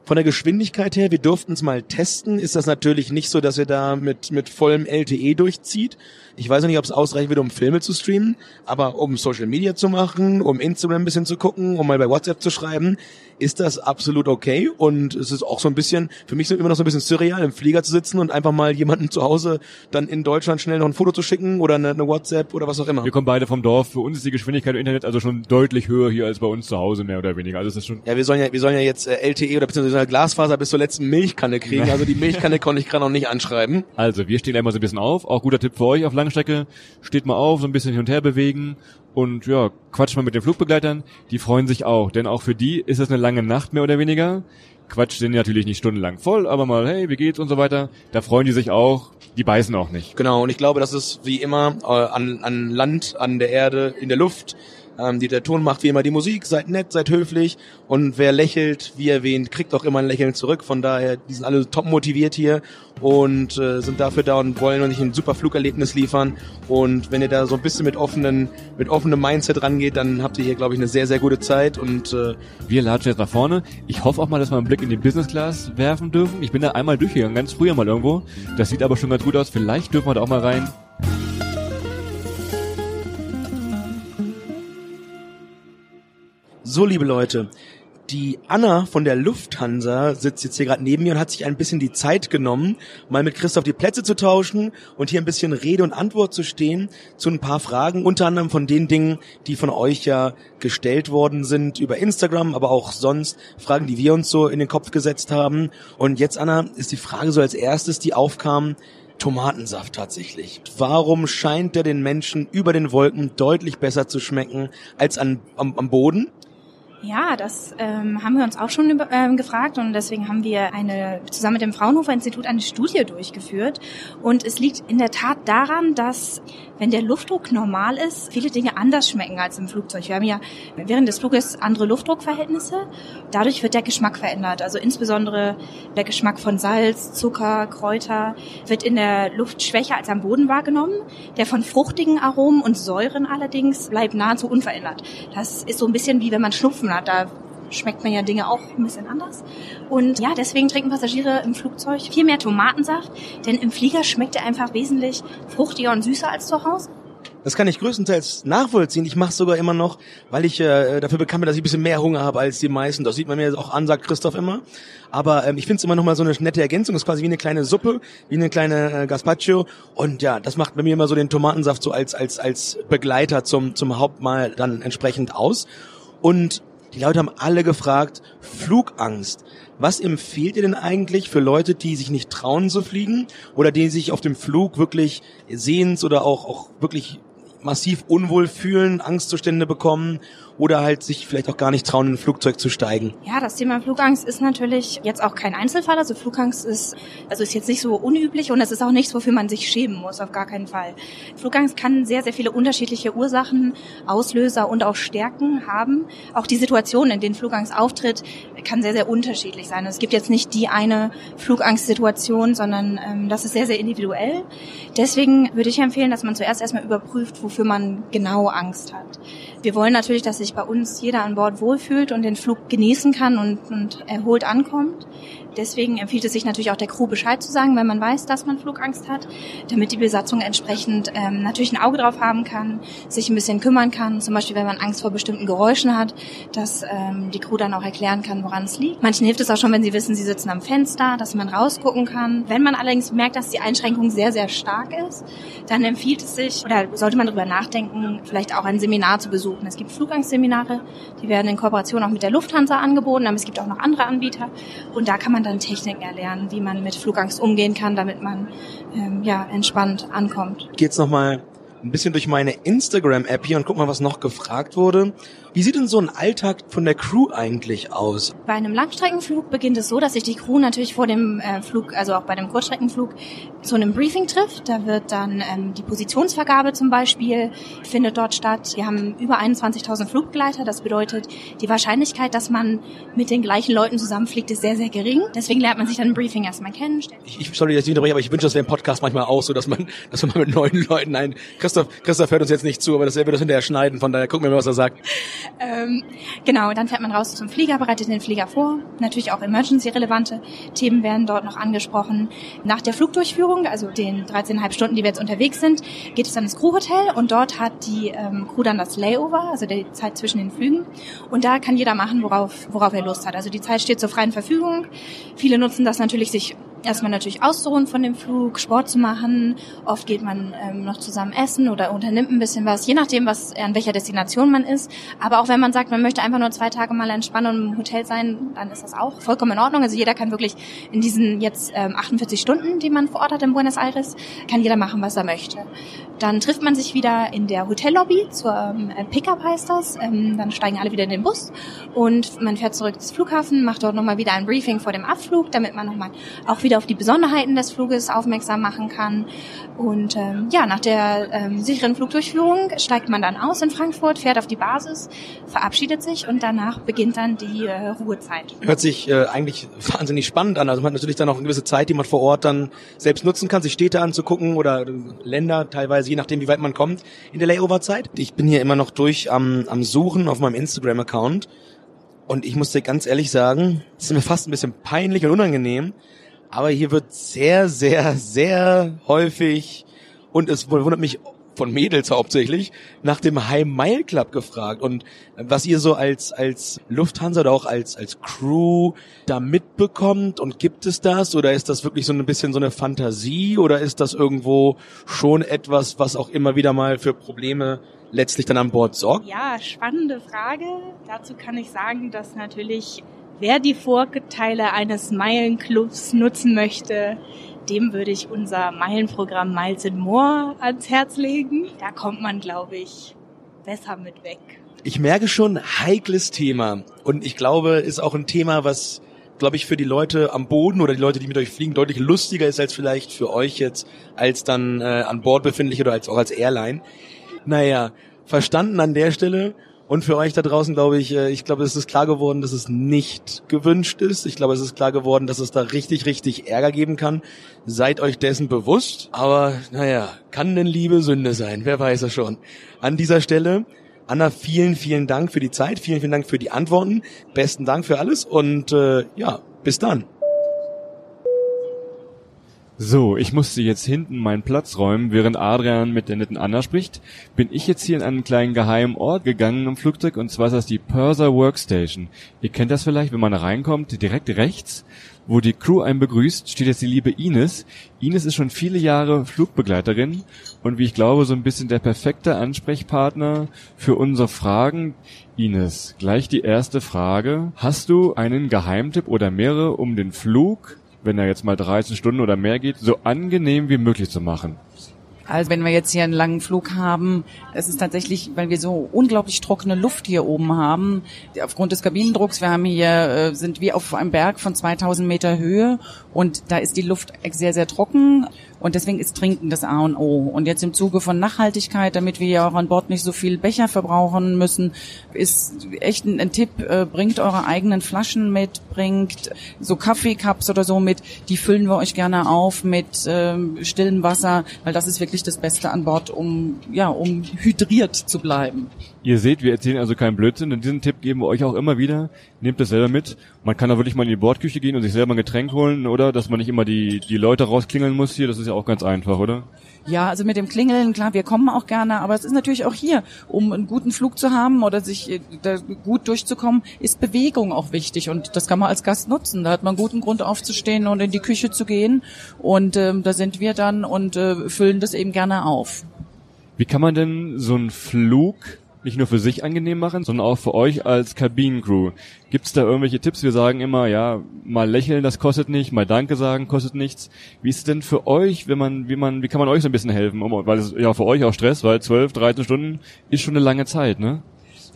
Von der Geschwindigkeit her, wir durften es mal testen, ist das natürlich nicht so, dass ihr da mit, mit vollem LTE durchzieht. Ich weiß noch nicht, ob es ausreichen wird, um Filme zu streamen, aber um Social Media zu machen, um Instagram ein bisschen zu gucken, um mal bei WhatsApp zu schreiben, ist das absolut okay. Und es ist auch so ein bisschen, für mich immer noch so ein bisschen surreal, im Flieger zu sitzen und einfach mal jemanden zu Hause dann in Deutschland schnell noch ein Foto zu schicken oder eine, eine WhatsApp oder was auch immer. Wir kommen beide vom Dorf. Für uns ist die Geschwindigkeit im Internet also schon deutlich höher hier als bei uns zu Hause, mehr oder weniger. Also es ist schon. Ja, wir sollen ja, wir sollen ja jetzt äh, LTE oder beziehungsweise Glasfaser bis zur letzten Milchkanne kriegen. Also die Milchkanne konnte ich gerade noch nicht anschreiben. Also wir stehen einmal so ein bisschen auf. Auch guter Tipp für euch auf Langstrecke. Steht mal auf, so ein bisschen hin und her bewegen und ja, quatscht mal mit den Flugbegleitern. Die freuen sich auch, denn auch für die ist es eine lange Nacht mehr oder weniger. Quatsch sind natürlich nicht stundenlang voll, aber mal, hey, wie geht's und so weiter. Da freuen die sich auch. Die beißen auch nicht. Genau, und ich glaube, das ist wie immer äh, an, an Land, an der Erde, in der Luft. Ähm, die, der Ton macht wie immer die Musik, seid nett, seid höflich und wer lächelt, wie erwähnt, kriegt auch immer ein Lächeln zurück. Von daher, die sind alle top motiviert hier und äh, sind dafür da und wollen euch ein super Flugerlebnis liefern. Und wenn ihr da so ein bisschen mit offenen, mit offenem Mindset rangeht, dann habt ihr hier, glaube ich, eine sehr, sehr gute Zeit und äh, Wir latschen jetzt nach vorne. Ich hoffe auch mal, dass wir einen Blick in die Business Class werfen dürfen. Ich bin da einmal durchgegangen, ganz früher mal irgendwo. Das sieht aber schon ganz gut aus. Vielleicht dürfen wir da auch mal rein. So, liebe Leute, die Anna von der Lufthansa sitzt jetzt hier gerade neben mir und hat sich ein bisschen die Zeit genommen, mal mit Christoph die Plätze zu tauschen und hier ein bisschen Rede und Antwort zu stehen zu ein paar Fragen, unter anderem von den Dingen, die von euch ja gestellt worden sind über Instagram, aber auch sonst Fragen, die wir uns so in den Kopf gesetzt haben. Und jetzt, Anna, ist die Frage so als erstes, die aufkam, Tomatensaft tatsächlich. Warum scheint der den Menschen über den Wolken deutlich besser zu schmecken als an, am, am Boden? Ja, das ähm, haben wir uns auch schon ähm, gefragt und deswegen haben wir eine zusammen mit dem Fraunhofer Institut eine Studie durchgeführt und es liegt in der Tat daran, dass wenn der Luftdruck normal ist, viele Dinge anders schmecken als im Flugzeug. Wir haben ja während des Fluges andere Luftdruckverhältnisse. Dadurch wird der Geschmack verändert. Also insbesondere der Geschmack von Salz, Zucker, Kräuter wird in der Luft schwächer als am Boden wahrgenommen. Der von fruchtigen Aromen und Säuren allerdings bleibt nahezu unverändert. Das ist so ein bisschen wie wenn man Schnupfen hat. Da schmeckt man ja Dinge auch ein bisschen anders. Und ja, deswegen trinken Passagiere im Flugzeug viel mehr Tomatensaft, denn im Flieger schmeckt er einfach wesentlich fruchtiger und süßer als zu Hause. Das kann ich größtenteils nachvollziehen. Ich mache sogar immer noch, weil ich äh, dafür bekannt bin, dass ich ein bisschen mehr Hunger habe als die meisten. Das sieht man mir auch an, sagt Christoph immer. Aber ähm, ich finde es immer noch mal so eine nette Ergänzung. Das ist quasi wie eine kleine Suppe, wie eine kleine äh, Gazpacho. Und ja, das macht bei mir immer so den Tomatensaft so als als als Begleiter zum zum Hauptmahl dann entsprechend aus. Und die Leute haben alle gefragt, Flugangst. Was empfiehlt ihr denn eigentlich für Leute, die sich nicht trauen zu fliegen oder die sich auf dem Flug wirklich sehens oder auch, auch wirklich massiv unwohl fühlen, Angstzustände bekommen oder halt sich vielleicht auch gar nicht trauen, in ein Flugzeug zu steigen. Ja, das Thema Flugangst ist natürlich jetzt auch kein Einzelfall. Also Flugangst ist, also ist jetzt nicht so unüblich und es ist auch nichts, wofür man sich schämen muss, auf gar keinen Fall. Flugangst kann sehr, sehr viele unterschiedliche Ursachen, Auslöser und auch Stärken haben. Auch die Situation, in denen Flugangst auftritt, kann sehr, sehr unterschiedlich sein. Es gibt jetzt nicht die eine Flugangstsituation, sondern ähm, das ist sehr, sehr individuell. Deswegen würde ich empfehlen, dass man zuerst erstmal überprüft, wofür man genau Angst hat. Wir wollen natürlich, dass sich bei uns jeder an Bord wohlfühlt und den Flug genießen kann und, und erholt ankommt. Deswegen empfiehlt es sich natürlich auch der Crew Bescheid zu sagen, wenn man weiß, dass man Flugangst hat, damit die Besatzung entsprechend ähm, natürlich ein Auge drauf haben kann, sich ein bisschen kümmern kann. Zum Beispiel, wenn man Angst vor bestimmten Geräuschen hat, dass ähm, die Crew dann auch erklären kann, woran es liegt. Manchen hilft es auch schon, wenn sie wissen, sie sitzen am Fenster, dass man rausgucken kann. Wenn man allerdings merkt, dass die Einschränkung sehr, sehr stark ist, dann empfiehlt es sich oder sollte man darüber nachdenken, vielleicht auch ein Seminar zu besuchen. Es gibt Flugangstseminare, die werden in Kooperation auch mit der Lufthansa angeboten, aber es gibt auch noch andere Anbieter und da kann man dann Techniken erlernen, wie man mit Flugangst umgehen kann, damit man ähm, ja entspannt ankommt. Geht's noch mal ein bisschen durch meine Instagram-App hier und guck mal, was noch gefragt wurde. Wie sieht denn so ein Alltag von der Crew eigentlich aus? Bei einem Langstreckenflug beginnt es so, dass sich die Crew natürlich vor dem äh, Flug, also auch bei dem Kurzstreckenflug, zu einem Briefing trifft. Da wird dann ähm, die Positionsvergabe zum Beispiel findet dort statt. Wir haben über 21.000 Flugbegleiter. Das bedeutet, die Wahrscheinlichkeit, dass man mit den gleichen Leuten zusammenfliegt, ist sehr, sehr gering. Deswegen lernt man sich dann im Briefing erstmal kennen. Ich, ich sorry, dass ich unterbreche, aber ich wünsche, das wäre im Podcast manchmal auch so, dass man, dass man mit neuen Leuten ein. Christoph, Christoph hört uns jetzt nicht zu, aber das er wird das hinterher schneiden. Von daher gucken wir mal, was er sagt. Ähm, genau, dann fährt man raus zum Flieger, bereitet den Flieger vor. Natürlich auch emergency-relevante Themen werden dort noch angesprochen. Nach der Flugdurchführung, also den 13,5 Stunden, die wir jetzt unterwegs sind, geht es dann ins Crewhotel und dort hat die ähm, Crew dann das Layover, also die Zeit zwischen den Flügen. Und da kann jeder machen, worauf, worauf er Lust hat. Also die Zeit steht zur freien Verfügung. Viele nutzen das natürlich, sich erstmal natürlich auszuruhen von dem Flug, Sport zu machen. Oft geht man ähm, noch zusammen essen oder unternimmt ein bisschen was, je nachdem, was an welcher Destination man ist. Aber auch wenn man sagt, man möchte einfach nur zwei Tage mal entspannen und im Hotel sein, dann ist das auch vollkommen in Ordnung. Also jeder kann wirklich in diesen jetzt ähm, 48 Stunden, die man vor Ort hat in Buenos Aires, kann jeder machen, was er möchte. Dann trifft man sich wieder in der Hotellobby zur ähm, Pickup heißt das. Ähm, dann steigen alle wieder in den Bus und man fährt zurück zum Flughafen, macht dort nochmal wieder ein Briefing vor dem Abflug, damit man nochmal auch wieder auf die Besonderheiten des Fluges aufmerksam machen kann. Und ähm, ja, nach der ähm, sicheren Flugdurchführung steigt man dann aus in Frankfurt, fährt auf die Basis, verabschiedet sich und danach beginnt dann die äh, Ruhezeit. Hört sich äh, eigentlich [LAUGHS] wahnsinnig spannend an. Also man hat natürlich dann auch eine gewisse Zeit, die man vor Ort dann selbst nutzen kann, sich Städte anzugucken oder Länder teilweise, je nachdem, wie weit man kommt in der Layover-Zeit. Ich bin hier immer noch durch am, am Suchen auf meinem Instagram-Account und ich muss dir ganz ehrlich sagen, es ist mir fast ein bisschen peinlich und unangenehm, aber hier wird sehr, sehr, sehr häufig und es wundert mich von Mädels hauptsächlich nach dem High Mile Club gefragt und was ihr so als als Lufthansa oder auch als als Crew da mitbekommt und gibt es das oder ist das wirklich so ein bisschen so eine Fantasie oder ist das irgendwo schon etwas, was auch immer wieder mal für Probleme letztlich dann an Bord sorgt? Ja, spannende Frage. Dazu kann ich sagen, dass natürlich wer die Vorteile eines Meilenclubs nutzen möchte, dem würde ich unser Meilenprogramm Miles and More ans Herz legen. Da kommt man, glaube ich, besser mit weg. Ich merke schon, heikles Thema. Und ich glaube, ist auch ein Thema, was, glaube ich, für die Leute am Boden oder die Leute, die mit euch fliegen, deutlich lustiger ist als vielleicht für euch jetzt, als dann äh, an Bord befindlich oder als auch als Airline. Naja, verstanden an der Stelle. Und für euch da draußen glaube ich, äh, ich glaube, es ist klar geworden, dass es nicht gewünscht ist. Ich glaube, es ist klar geworden, dass es da richtig, richtig Ärger geben kann. Seid euch dessen bewusst. Aber naja, kann denn Liebe Sünde sein? Wer weiß es schon. An dieser Stelle, Anna, vielen, vielen Dank für die Zeit. Vielen, vielen Dank für die Antworten. Besten Dank für alles. Und äh, ja, bis dann. So, ich musste jetzt hinten meinen Platz räumen, während Adrian mit der netten Anna spricht. Bin ich jetzt hier in einen kleinen geheimen Ort gegangen im Flugzeug und zwar ist das die Purser Workstation. Ihr kennt das vielleicht, wenn man da reinkommt, direkt rechts, wo die Crew einen begrüßt, steht jetzt die liebe Ines. Ines ist schon viele Jahre Flugbegleiterin und wie ich glaube, so ein bisschen der perfekte Ansprechpartner für unsere Fragen. Ines, gleich die erste Frage. Hast du einen Geheimtipp oder mehrere, um den Flug wenn er jetzt mal 13 Stunden oder mehr geht, so angenehm wie möglich zu machen. Also wenn wir jetzt hier einen langen Flug haben, es ist tatsächlich, weil wir so unglaublich trockene Luft hier oben haben, aufgrund des Kabinendrucks, wir haben hier, äh, sind wie auf einem Berg von 2000 Meter Höhe und da ist die Luft sehr, sehr trocken und deswegen ist Trinken das A und O. Und jetzt im Zuge von Nachhaltigkeit, damit wir ja auch an Bord nicht so viel Becher verbrauchen müssen, ist echt ein, ein Tipp, äh, bringt eure eigenen Flaschen mit, bringt so Kaffeecups oder so mit, die füllen wir euch gerne auf mit ähm, stillem Wasser, weil das ist wirklich das Beste an Bord, um, ja, um hydriert zu bleiben. Ihr seht, wir erzählen also keinen Blödsinn und diesen Tipp geben wir euch auch immer wieder. Nehmt das selber mit. Man kann da wirklich mal in die Bordküche gehen und sich selber ein Getränk holen, oder? Dass man nicht immer die, die Leute rausklingeln muss hier. Das ist ja auch ganz einfach, oder? Ja, also mit dem Klingeln, klar, wir kommen auch gerne, aber es ist natürlich auch hier, um einen guten Flug zu haben oder sich äh, da gut durchzukommen, ist Bewegung auch wichtig und das kann man als Gast nutzen. Da hat man guten Grund aufzustehen und in die Küche zu gehen und ähm, da sind wir dann und äh, füllen das eben gerne auf. Wie kann man denn so einen Flug nicht nur für sich angenehm machen, sondern auch für euch als Kabinencrew. Gibt's da irgendwelche Tipps? Wir sagen immer, ja, mal lächeln, das kostet nicht, mal Danke sagen, kostet nichts. Wie ist es denn für euch, wenn man, wie man, wie kann man euch so ein bisschen helfen? Weil es ja für euch auch Stress, weil 12, 13 Stunden ist schon eine lange Zeit, ne?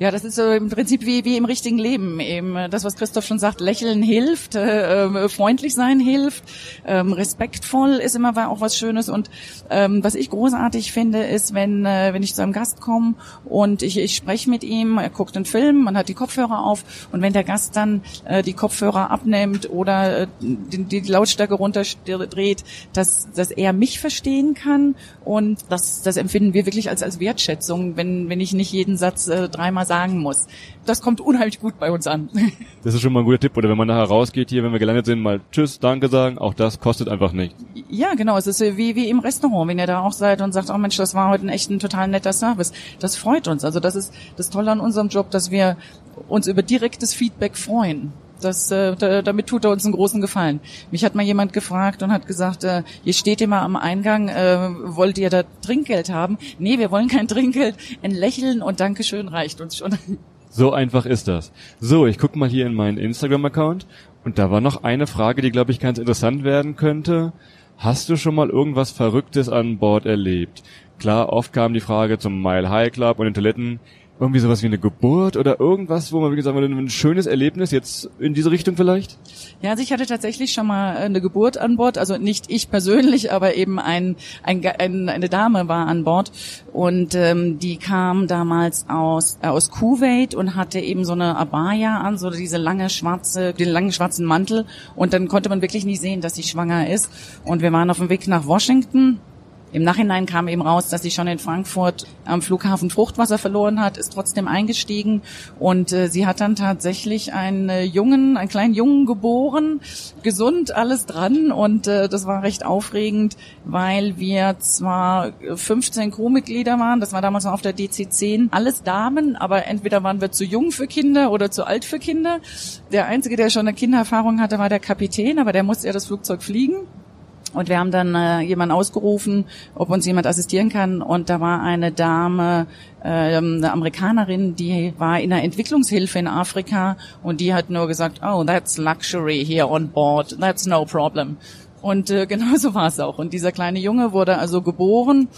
Ja, das ist so im Prinzip wie, wie im richtigen Leben. Eben äh, das, was Christoph schon sagt, lächeln hilft, äh, äh, freundlich sein hilft, ähm, respektvoll ist immer auch was Schönes. Und ähm, was ich großartig finde, ist, wenn, äh, wenn ich zu einem Gast komme und ich, ich spreche mit ihm, er guckt einen Film, man hat die Kopfhörer auf und wenn der Gast dann äh, die Kopfhörer abnimmt oder äh, die, die Lautstärke runterdreht, dass, dass er mich verstehen kann und das, das empfinden wir wirklich als, als Wertschätzung, wenn, wenn ich nicht jeden Satz äh, dreimal sagen muss. Das kommt unheimlich gut bei uns an. [LAUGHS] Das ist schon mal ein guter Tipp. Oder wenn man nachher rausgeht hier, wenn wir gelandet sind, mal Tschüss, Danke sagen. Auch das kostet einfach nicht. Ja, genau. Es ist wie, wie im Restaurant, wenn ihr da auch seid und sagt, oh Mensch, das war heute ein echt ein total netter Service. Das freut uns. Also das ist das Tolle an unserem Job, dass wir uns über direktes Feedback freuen. Das, äh, da, damit tut er uns einen großen Gefallen. Mich hat mal jemand gefragt und hat gesagt, äh, ihr steht immer am Eingang, äh, wollt ihr da Trinkgeld haben? Nee, wir wollen kein Trinkgeld. Ein Lächeln und Dankeschön reicht uns schon. So einfach ist das. So, ich gucke mal hier in meinen Instagram-Account und da war noch eine Frage, die, glaube ich, ganz interessant werden könnte. Hast du schon mal irgendwas Verrücktes an Bord erlebt? Klar, oft kam die Frage zum Mile High Club und den Toiletten irgendwie sowas wie eine Geburt oder irgendwas, wo man, wie gesagt, ein schönes Erlebnis jetzt in diese Richtung vielleicht? Ja, also ich hatte tatsächlich schon mal eine Geburt an Bord, also nicht ich persönlich, [LAUGHS] aber eben ein, ein, ein eine Dame war an Bord. Und ähm, die kam damals aus äh, aus Kuwait und hatte eben so eine Abaya an, so diese lange schwarze, den langen schwarzen Mantel. Und dann konnte man wirklich nicht sehen, dass sie schwanger ist. Und wir waren auf dem Weg nach Washington im Nachhinein kam eben raus, dass sie schon in Frankfurt am Flughafen Fruchtwasser verloren hat, ist trotzdem eingestiegen und äh, sie hat dann tatsächlich einen äh, Jungen, einen kleinen Jungen geboren, gesund, alles dran und äh, das war recht aufregend, weil wir zwar 15 Crewmitglieder waren, das war damals noch auf der DC-10, alles Damen, aber entweder waren wir zu jung für Kinder oder zu alt für Kinder. Der Einzige, der schon eine Kindererfahrung hatte, war der Kapitän, aber der musste ja das Flugzeug fliegen. Und wir haben dann äh, jemanden ausgerufen, ob uns jemand assistieren kann. Und da war eine Dame, äh, eine Amerikanerin, die war in der Entwicklungshilfe in Afrika und die hat nur gesagt, oh, that's luxury here on board, that's no problem. Und äh, [LAUGHS] genau so war es auch. Und dieser kleine Junge wurde also geboren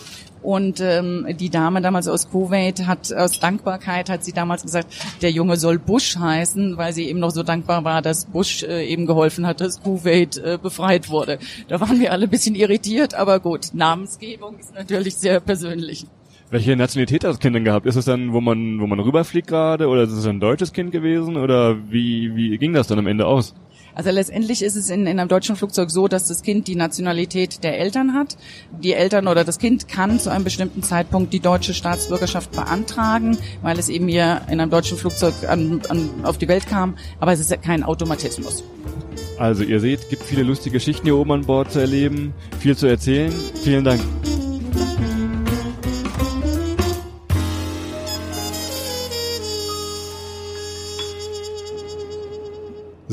und ähm, die Dame damals aus Kuwait hat aus Dankbarkeit hat sie damals gesagt, der Junge soll Bush heißen, weil sie eben noch so dankbar war, dass Bush äh, eben geholfen hat, dass Kuwait äh, befreit wurde. Da waren wir alle ein bisschen irritiert, aber gut, Namensgebung ist natürlich sehr persönlich. Welche Nationalität hat das Kind denn gehabt? Ist es dann, wo man, wo man rüberfliegt gerade, oder ist es ein deutsches Kind gewesen, oder wie, wie ging das dann am Ende aus? Also letztendlich ist es in, in einem deutschen Flugzeug so, dass das Kind die Nationalität der Eltern hat. Die Eltern oder das Kind kann zu einem bestimmten Zeitpunkt die deutsche Staatsbürgerschaft beantragen, weil es eben hier in einem deutschen Flugzeug an, an, auf die Welt kam. Aber es ist kein Automatismus. Also ihr seht, gibt viele lustige Geschichten hier oben an Bord zu erleben, viel zu erzählen. Vielen Dank.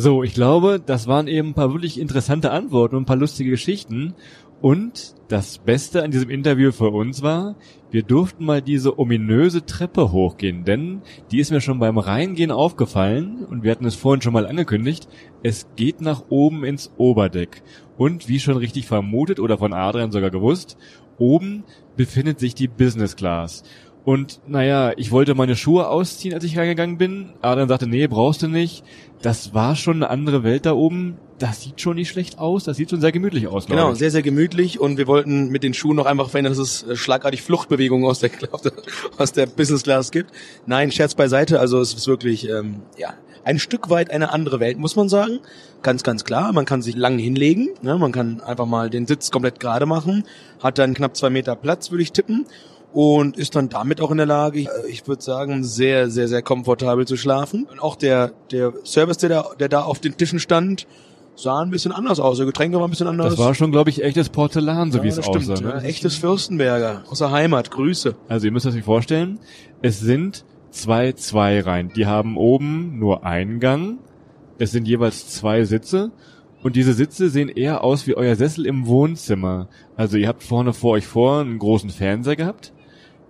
So, ich glaube, das waren eben ein paar wirklich interessante Antworten und ein paar lustige Geschichten. Und das Beste an diesem Interview für uns war, wir durften mal diese ominöse Treppe hochgehen, denn die ist mir schon beim Reingehen aufgefallen und wir hatten es vorhin schon mal angekündigt. Es geht nach oben ins Oberdeck. Und wie schon richtig vermutet oder von Adrian sogar gewusst, oben befindet sich die Business Class. Und naja, ich wollte meine Schuhe ausziehen, als ich reingegangen bin. Adrian sagte, nee, brauchst du nicht. Das war schon eine andere Welt da oben. Das sieht schon nicht schlecht aus. Das sieht schon sehr gemütlich aus. Genau, ich. sehr, sehr gemütlich. Und wir wollten mit den Schuhen noch einfach verhindern, dass es äh, schlagartig Fluchtbewegungen aus der, [LAUGHS] aus der Business Class gibt. Nein, Scherz beiseite. Also es ist wirklich, ähm, ja, ein Stück weit eine andere Welt, muss man sagen. Ganz, ganz klar. Man kann sich lang hinlegen. Ne? Man kann einfach mal den Sitz komplett gerade machen. Hat dann knapp zwei Meter Platz, würde ich tippen und ist dann damit auch in der Lage, ich würde sagen, sehr, sehr, sehr komfortabel zu schlafen. Und auch der, der Service, der da, der da auf den Tischen stand, sah ein bisschen anders aus. Der Getränke war ein bisschen anders. Das war schon, glaube ich, echtes Porzellan, so ja, wie es aussah. Ne? Ja, echtes Fürstenberger aus der Heimat. Grüße. Also ihr müsst euch vorstellen, es sind zwei Zweireihen. Die haben oben nur einen Gang. Es sind jeweils zwei Sitze. Und diese Sitze sehen eher aus wie euer Sessel im Wohnzimmer. Also ihr habt vorne vor euch vor einen großen Fernseher gehabt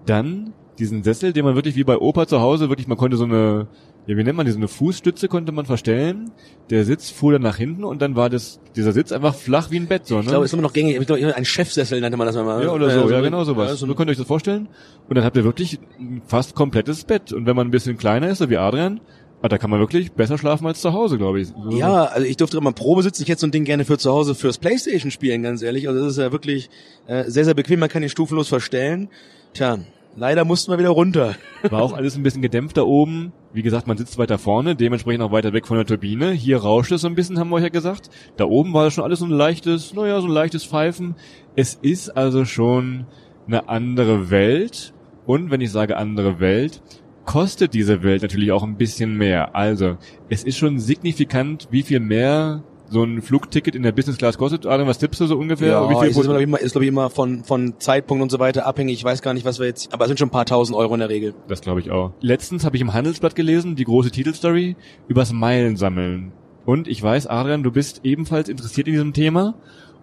dann diesen Sessel, den man wirklich wie bei Opa zu Hause wirklich, man konnte so eine, ja, wie nennt man die, so eine Fußstütze konnte man verstellen. Der Sitz fuhr dann nach hinten und dann war das, dieser Sitz einfach flach wie ein Bett, so, ne? Ich glaube, es ist immer noch gängig. Ich glaube, ein Chefsessel nannte man das mal. Ja, oder so, Äh, ja, genau sowas. ja, so so könnt ihr euch das vorstellen. Und dann habt ihr wirklich ein fast komplettes Bett. Und wenn man ein bisschen kleiner ist, so wie Adrian, ah, da kann man wirklich besser schlafen als zu Hause, glaube ich. So- Ja, also ich durfte immer Probe sitzen. Ich hätte so ein Ding gerne für zu Hause fürs Playstation spielen, ganz ehrlich. Also das ist ja wirklich äh, sehr, sehr bequem. Man kann ihn stufenlos verstellen. Tja, leider mussten wir wieder runter. War auch alles ein bisschen gedämpft da oben. Wie gesagt, man sitzt weiter vorne, dementsprechend auch weiter weg von der Turbine. Hier rauscht es so ein bisschen, haben wir euch ja gesagt. Da oben war schon alles so ein leichtes, naja, so ein leichtes Pfeifen. Es ist also schon eine andere Welt. Und wenn ich sage andere Welt, kostet diese Welt natürlich auch ein bisschen mehr. Also, es ist schon signifikant, wie viel mehr so ein Flugticket in der Business Class kostet. Adam, was tippst du so ungefähr? wie viel ist, glaube ich, immer, ist, glaube ich, immer von, von Zeitpunkt und so weiter abhängig. Ich weiß gar nicht, was wir jetzt, aber es sind schon ein paar tausend Euro in der Regel. Das glaube ich auch. Letztens habe ich im Handelsblatt gelesen, die große Titelstory übers Meilensammeln. Und ich weiß, Adrian, du bist ebenfalls interessiert in diesem Thema.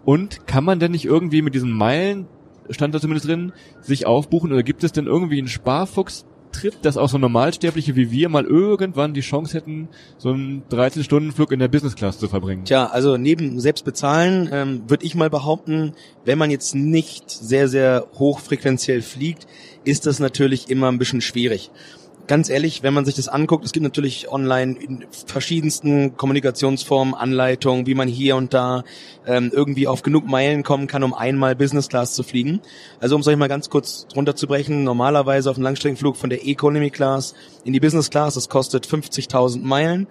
Und kann man denn nicht irgendwie mit diesen Meilen, stand da zumindest drin, sich aufbuchen? Oder gibt es denn irgendwie einen Sparfuchs-Trip, dass auch so Normalsterbliche wie wir mal irgendwann die Chance hätten, so einen 13-Stunden-Flug in der Business Class zu verbringen? Tja, also neben selbst bezahlen ähm, würde ich mal behaupten, wenn man jetzt nicht sehr, sehr hochfrequenziell fliegt, ist das natürlich immer ein bisschen schwierig. Ganz ehrlich, wenn man sich das anguckt, es gibt natürlich online in verschiedensten Kommunikationsformen Anleitungen, wie man hier und da ähm, irgendwie auf genug Meilen kommen kann, um einmal Business Class zu fliegen. Also um es euch mal ganz kurz runterzubrechen, normalerweise auf einem Langstreckenflug von der Economy Class in die Business Class, das kostet 50.000 Meilen.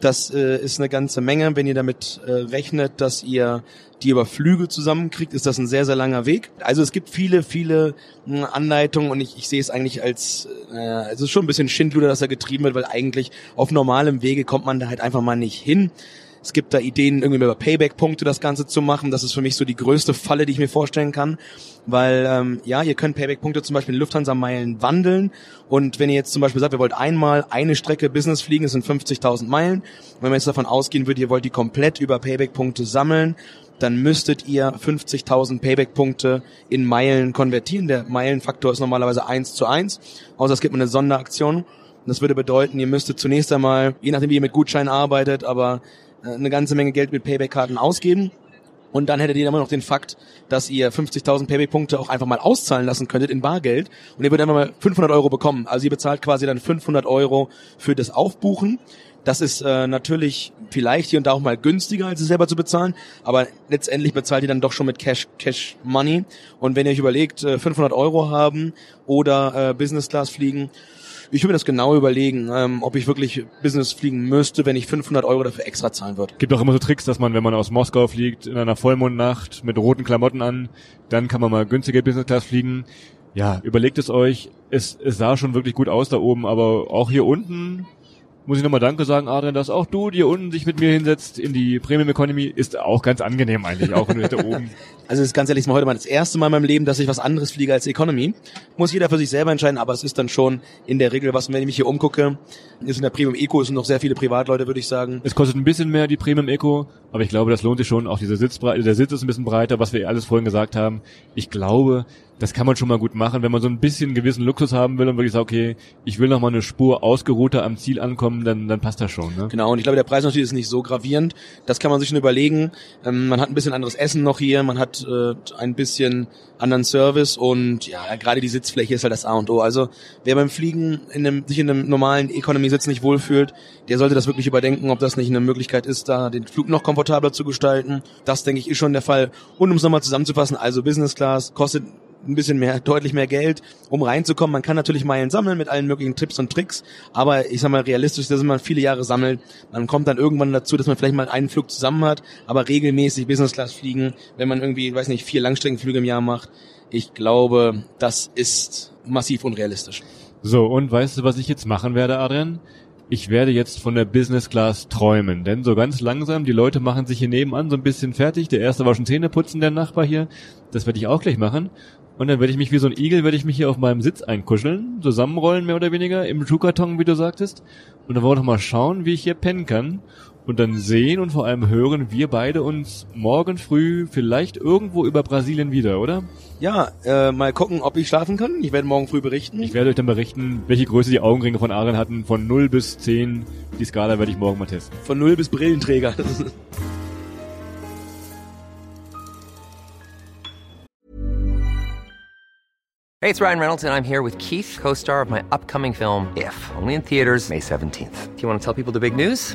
Das äh, ist eine ganze Menge. Wenn ihr damit äh, rechnet, dass ihr die über Flüge zusammenkriegt, ist das ein sehr, sehr langer Weg. Also es gibt viele, viele mh, Anleitungen und ich, ich sehe es eigentlich als, äh, es ist schon ein bisschen Schindluder, dass er getrieben wird, weil eigentlich auf normalem Wege kommt man da halt einfach mal nicht hin. Es gibt da Ideen, irgendwie über Payback-Punkte das Ganze zu machen. Das ist für mich so die größte Falle, die ich mir vorstellen kann. Weil, ähm, ja, ihr könnt Payback-Punkte zum Beispiel in Lufthansa-Meilen wandeln. Und wenn ihr jetzt zum Beispiel sagt, ihr wollt einmal eine Strecke Business fliegen, das sind 50.000 Meilen. Und wenn man jetzt davon ausgehen würde, ihr wollt die komplett über Payback-Punkte sammeln, dann müsstet ihr 50.000 Payback-Punkte in Meilen konvertieren. Der Meilenfaktor ist normalerweise 1 zu 1. Außer es gibt eine Sonderaktion. Das würde bedeuten, ihr müsstet zunächst einmal, je nachdem wie ihr mit Gutscheinen arbeitet, aber eine ganze Menge Geld mit Payback-Karten ausgeben. Und dann hättet ihr immer noch den Fakt, dass ihr 50.000 Payback-Punkte auch einfach mal auszahlen lassen könntet in Bargeld. Und ihr würdet einfach mal 500 Euro bekommen. Also ihr bezahlt quasi dann 500 Euro für das Aufbuchen. Das ist äh, natürlich vielleicht hier und da auch mal günstiger, als es selber zu bezahlen, aber letztendlich bezahlt ihr dann doch schon mit Cash, Cash Money. Und wenn ihr euch überlegt, äh, 500 Euro haben oder äh, Business Class fliegen, ich würde mir das genau überlegen, ähm, ob ich wirklich Business fliegen müsste, wenn ich 500 Euro dafür extra zahlen würde. Gibt auch immer so Tricks, dass man, wenn man aus Moskau fliegt, in einer Vollmondnacht mit roten Klamotten an, dann kann man mal günstige Business Class fliegen. Ja, überlegt es euch. Es, es sah schon wirklich gut aus da oben, aber auch hier unten muss ich nochmal Danke sagen, Adrian, dass auch du dir unten sich mit mir hinsetzt in die Premium Economy, ist auch ganz angenehm eigentlich, auch wenn du da [LAUGHS] oben. Also es ist ganz ehrlich, ist heute mal das erste Mal in meinem Leben, dass ich was anderes fliege als Economy. Muss jeder für sich selber entscheiden, aber es ist dann schon in der Regel was. Und wenn ich mich hier umgucke, ist in der Premium Eco, es sind noch sehr viele Privatleute, würde ich sagen. Es kostet ein bisschen mehr die Premium Eco, aber ich glaube, das lohnt sich schon. Auch diese Sitzbreite, der Sitz ist ein bisschen breiter, was wir alles vorhin gesagt haben. Ich glaube, das kann man schon mal gut machen, wenn man so ein bisschen gewissen Luxus haben will und wirklich sagt, okay, ich will noch mal eine Spur ausgeruhter am Ziel ankommen, dann, dann passt das schon. Ne? Genau, und ich glaube, der Preis natürlich ist nicht so gravierend. Das kann man sich schon überlegen. Ähm, man hat ein bisschen anderes Essen noch hier, man hat äh, ein bisschen anderen Service und ja, gerade die Sitzfläche ist halt das A und O. Also wer beim Fliegen in einem, sich in einem normalen Economy-Sitz nicht wohlfühlt, der sollte das wirklich überdenken, ob das nicht eine Möglichkeit ist, da den Flug noch komfortabler zu gestalten. Das, denke ich, ist schon der Fall. Und um es nochmal zusammenzufassen, also Business Class kostet ein bisschen mehr, [LAUGHS] deutlich mehr Geld, um reinzukommen. Man kann natürlich Meilen sammeln mit allen möglichen Tipps und Tricks, aber ich sag mal realistisch, dass man viele Jahre sammelt. Man kommt dann irgendwann dazu, dass man vielleicht mal einen Flug zusammen hat, aber regelmäßig Business Class fliegen, wenn man irgendwie, weiß nicht, vier Langstreckenflüge im Jahr macht. Ich glaube, das ist massiv unrealistisch. So, und weißt du, was ich jetzt machen werde, Adrian? Ich werde jetzt von der Business Class träumen, denn so ganz langsam, die Leute machen sich hier nebenan so ein bisschen fertig. Der erste war schon Zähne putzen, der Nachbar hier. Das werde ich auch gleich machen. Und dann werde ich mich wie so ein Igel, werde ich mich hier auf meinem Sitz einkuscheln, zusammenrollen mehr oder weniger, im Schuhkarton, wie du sagtest. Und dann wollen wir noch mal schauen, wie ich hier pennen kann. Und dann sehen und vor allem hören wir beide uns morgen früh vielleicht irgendwo über Brasilien wieder, oder? Ja, äh, mal gucken, ob ich schlafen kann. Ich werde morgen früh berichten. Ich werde euch dann berichten, welche Größe die Augenringe von Aaron hatten. Von 0 bis 10. Die Skala werde ich morgen mal testen. Von null bis Brillenträger. [LAUGHS] Hey, it's Ryan Reynolds, and I'm here with Keith, co star of my upcoming film, If, only in theaters, May 17th. Do you want to tell people the big news?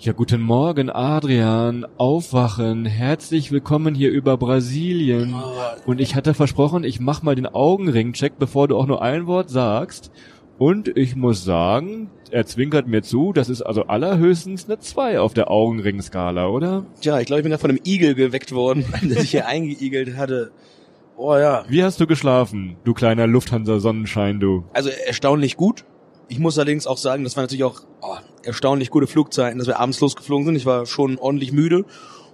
Ja, guten Morgen, Adrian. Aufwachen. Herzlich willkommen hier über Brasilien. Und ich hatte versprochen, ich mach mal den Augenring-Check, bevor du auch nur ein Wort sagst. Und ich muss sagen, er zwinkert mir zu, das ist also allerhöchstens eine 2 auf der Augenring-Skala, oder? Tja, ich glaube, ich bin da von einem Igel geweckt worden, [LAUGHS] der sich hier eingeigelt hatte. Oh ja. Wie hast du geschlafen, du kleiner Lufthansa-Sonnenschein, du? Also erstaunlich gut. Ich muss allerdings auch sagen, das war natürlich auch oh, erstaunlich gute Flugzeiten, dass wir abends losgeflogen sind. Ich war schon ordentlich müde.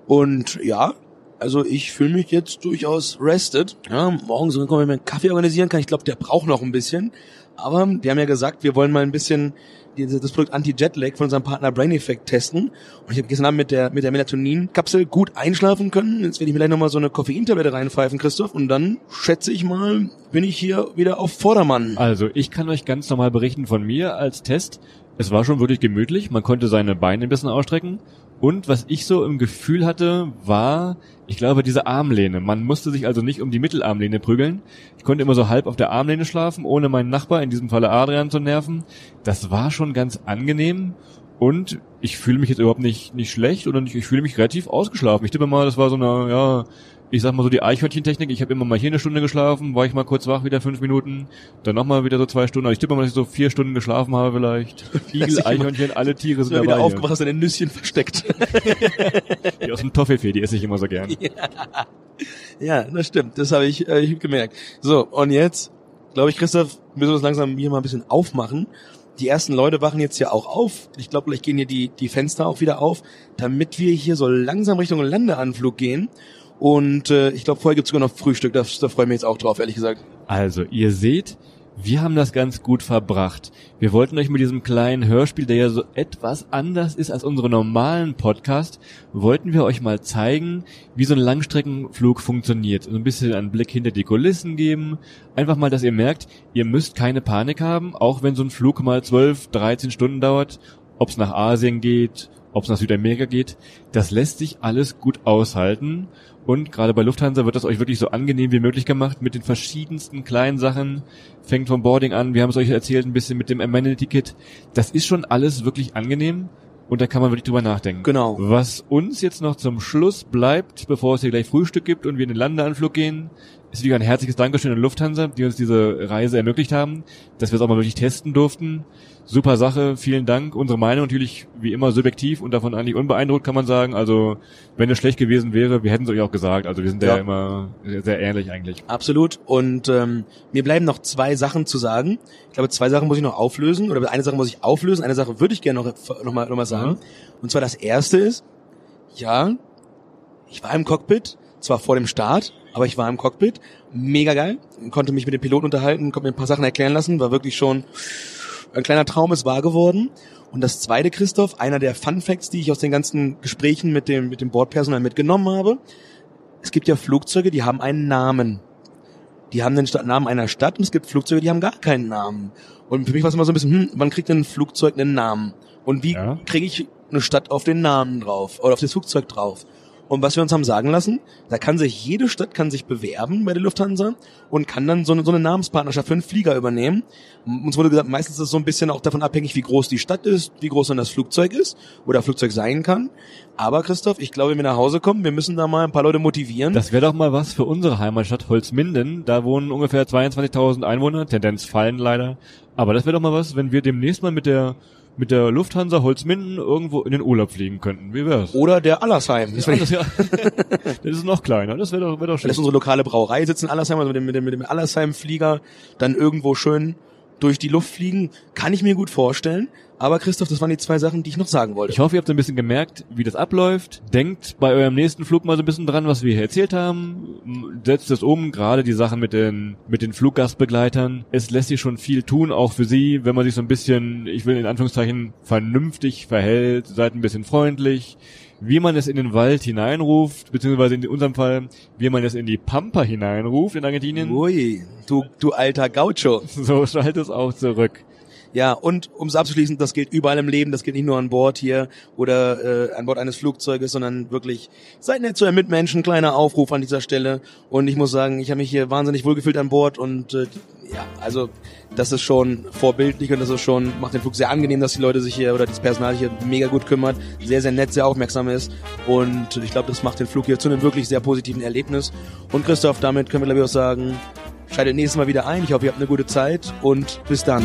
Und ja, also ich fühle mich jetzt durchaus rested. Ja, morgen so können wir mir einen Kaffee organisieren kann. Ich glaube, der braucht noch ein bisschen. Aber wir haben ja gesagt, wir wollen mal ein bisschen das Produkt Anti-Jetlag von unserem Partner Brain Effect testen. Und ich habe gestern Abend mit der, mit der Melatonin-Kapsel gut einschlafen können. Jetzt werde ich mir gleich nochmal so eine Koffeintablette reinpfeifen, Christoph. Und dann schätze ich mal, bin ich hier wieder auf Vordermann. Also, ich kann euch ganz normal berichten von mir als Test. Es war schon wirklich gemütlich. Man konnte seine Beine ein bisschen ausstrecken. Und was ich so im Gefühl hatte, war, ich glaube, diese Armlehne. Man musste sich also nicht um die Mittelarmlehne prügeln. Ich konnte immer so halb auf der Armlehne schlafen, ohne meinen Nachbar, in diesem Falle Adrian, zu nerven. Das war schon ganz angenehm. Und ich fühle mich jetzt überhaupt nicht, nicht schlecht oder nicht, ich fühle mich relativ ausgeschlafen. Ich tippe mal, das war so eine, ja, ich sag mal so die Eichhörnchen-Technik. Ich habe immer mal hier eine Stunde geschlafen, war ich mal kurz wach, wieder fünf Minuten, dann nochmal wieder so zwei Stunden. Also ich tippe mal, dass ich so vier Stunden geschlafen habe vielleicht. [LAUGHS] Igel, Eichhörnchen, alle [LAUGHS] Tiere sind Sind wieder dabei. aufgewacht, hast deine Nüsschen versteckt. [LAUGHS] Die aus dem Toffifee, die esse ich immer so gern. ja, das stimmt. Das habe ich, äh, ich hab gemerkt. So, und jetzt, glaube ich, Christoph, müssen wir uns langsam hier mal ein bisschen aufmachen. Die ersten Leute wachen jetzt ja auch auf. Ich glaube, vielleicht gehen hier die, die Fenster auch wieder auf, damit wir hier so langsam Richtung Landeanflug gehen. Und äh, ich glaube, vorher gibt's sogar noch Frühstück. Da, da freue ich mich jetzt auch drauf, ehrlich gesagt. Also, ihr seht, wir haben das ganz gut verbracht. Wir wollten euch mit diesem kleinen Hörspiel, der ja so etwas anders ist als unsere normalen Podcast, wollten wir euch mal zeigen, wie so ein Langstreckenflug funktioniert. So ein bisschen einen Blick hinter die Kulissen geben. Einfach mal, dass ihr merkt, ihr müsst keine Panik haben, auch wenn so ein Flug mal 12, 13 Stunden dauert, ob es nach Asien geht, ob es nach Südamerika geht. Das lässt sich alles gut aushalten. Und gerade bei Lufthansa wird das euch wirklich so angenehm wie möglich gemacht mit den verschiedensten kleinen Sachen. Fängt vom Boarding an, wir haben es euch erzählt, ein bisschen mit dem Amenity-Kit. Das ist schon alles wirklich angenehm und da kann man wirklich drüber nachdenken. Genau. Was uns jetzt noch zum Schluss bleibt, bevor es hier gleich Frühstück gibt und wir in den Landeanflug gehen, ist wieder ein herzliches Dankeschön an Lufthansa, die uns diese Reise ermöglicht haben, dass wir es auch mal wirklich testen durften. Super Sache, vielen Dank. Unsere Meinung natürlich wie immer subjektiv und davon eigentlich unbeeindruckt, kann man sagen. Also, wenn es schlecht gewesen wäre, wir hätten es euch auch gesagt. Also, wir sind ja, Ja. immer sehr, sehr ehrlich eigentlich. Absolut. Und ähm, mir bleiben noch zwei Sachen zu sagen. Ich glaube, zwei Sachen muss ich noch auflösen. Oder eine Sache muss ich auflösen. Eine Sache würde ich gerne noch, noch, mal, noch mal sagen. Und zwar das erste ist, ja, ich war im Cockpit, zwar vor dem Start, aber ich war im Cockpit. Mega geil. Konnte mich mit dem Piloten unterhalten, konnte mir ein paar Sachen erklären lassen. War wirklich schon ein kleiner Traum ist wahr geworden. Und das zweite, Christoph, einer der Fun Facts, die ich aus den ganzen Gesprächen mit dem, mit dem Bordpersonal mitgenommen habe. Es gibt ja Flugzeuge, die haben einen Namen. Die haben den Namen einer Stadt und es gibt Flugzeuge, die haben gar keinen Namen. Und für mich war es immer so ein bisschen, hm, wann kriegt denn ein Flugzeug einen Namen? Und wie Ja. kriege ich eine Stadt auf den Namen drauf oder auf das Flugzeug drauf? Und was wir uns haben sagen lassen, da kann sich jede Stadt kann sich bewerben bei der Lufthansa und kann dann so eine, so eine Namenspartnerschaft für einen Flieger übernehmen. Uns wurde gesagt, meistens ist es so ein bisschen auch davon abhängig, wie groß die Stadt ist, wie groß dann das Flugzeug ist oder Flugzeug sein kann. Aber Christoph, ich glaube, wenn wir nach Hause kommen, wir müssen da mal ein paar Leute motivieren. Das wäre doch mal was für unsere Heimatstadt Holzminden. Da wohnen ungefähr 22.000 Einwohner, Tendenz fallen leider. Aber das wäre doch mal was, wenn wir demnächst mal mit der mit der Lufthansa Holzminden irgendwo in den Urlaub fliegen könnten. Wie wär's? Oder der Allersheim. Das, das, [LAUGHS] ja. [LAUGHS] das ist noch kleiner. Das wäre doch, wär doch das schön. ist unsere lokale Brauerei, sitzen in Allersheim, also mit dem, mit dem, mit dem Allersheim-Flieger dann irgendwo schön durch die Luft fliegen. Kann ich mir gut vorstellen. Aber Christoph, das waren die zwei Sachen, die ich noch sagen wollte. Ich hoffe, ihr habt ein bisschen gemerkt, wie das abläuft. Denkt bei eurem nächsten Flug mal so ein bisschen dran, was wir hier erzählt haben. Setzt es um, gerade die Sachen mit den, mit den Fluggastbegleitern. Es lässt sich schon viel tun, auch für sie, wenn man sich so ein bisschen, ich will in Anführungszeichen, vernünftig verhält, seid ein bisschen freundlich. Wie man es in den Wald hineinruft, beziehungsweise in unserem Fall, wie man es in die Pampa hineinruft in Argentinien. Ui, du, du alter Gaucho. [LAUGHS] So schaltet es auch zurück. Ja, und um es abzuschließen, das gilt überall im Leben, das gilt nicht nur an Bord hier oder äh, an Bord eines Flugzeuges, sondern wirklich seid nett zu euren Mitmenschen, kleiner Aufruf an dieser Stelle. Und ich muss sagen, ich habe mich hier wahnsinnig wohlgefühlt an Bord und äh, ja, also das ist schon vorbildlich und das ist schon, macht den Flug sehr angenehm, dass die Leute sich hier oder das Personal hier mega gut kümmert, sehr, sehr nett, sehr aufmerksam ist. Und ich glaube, das macht den Flug hier zu einem wirklich sehr positiven Erlebnis. Und Christoph, damit können wir glaube ich auch sagen, schaltet nächstes Mal wieder ein. Ich hoffe, ihr habt eine gute Zeit und bis dann.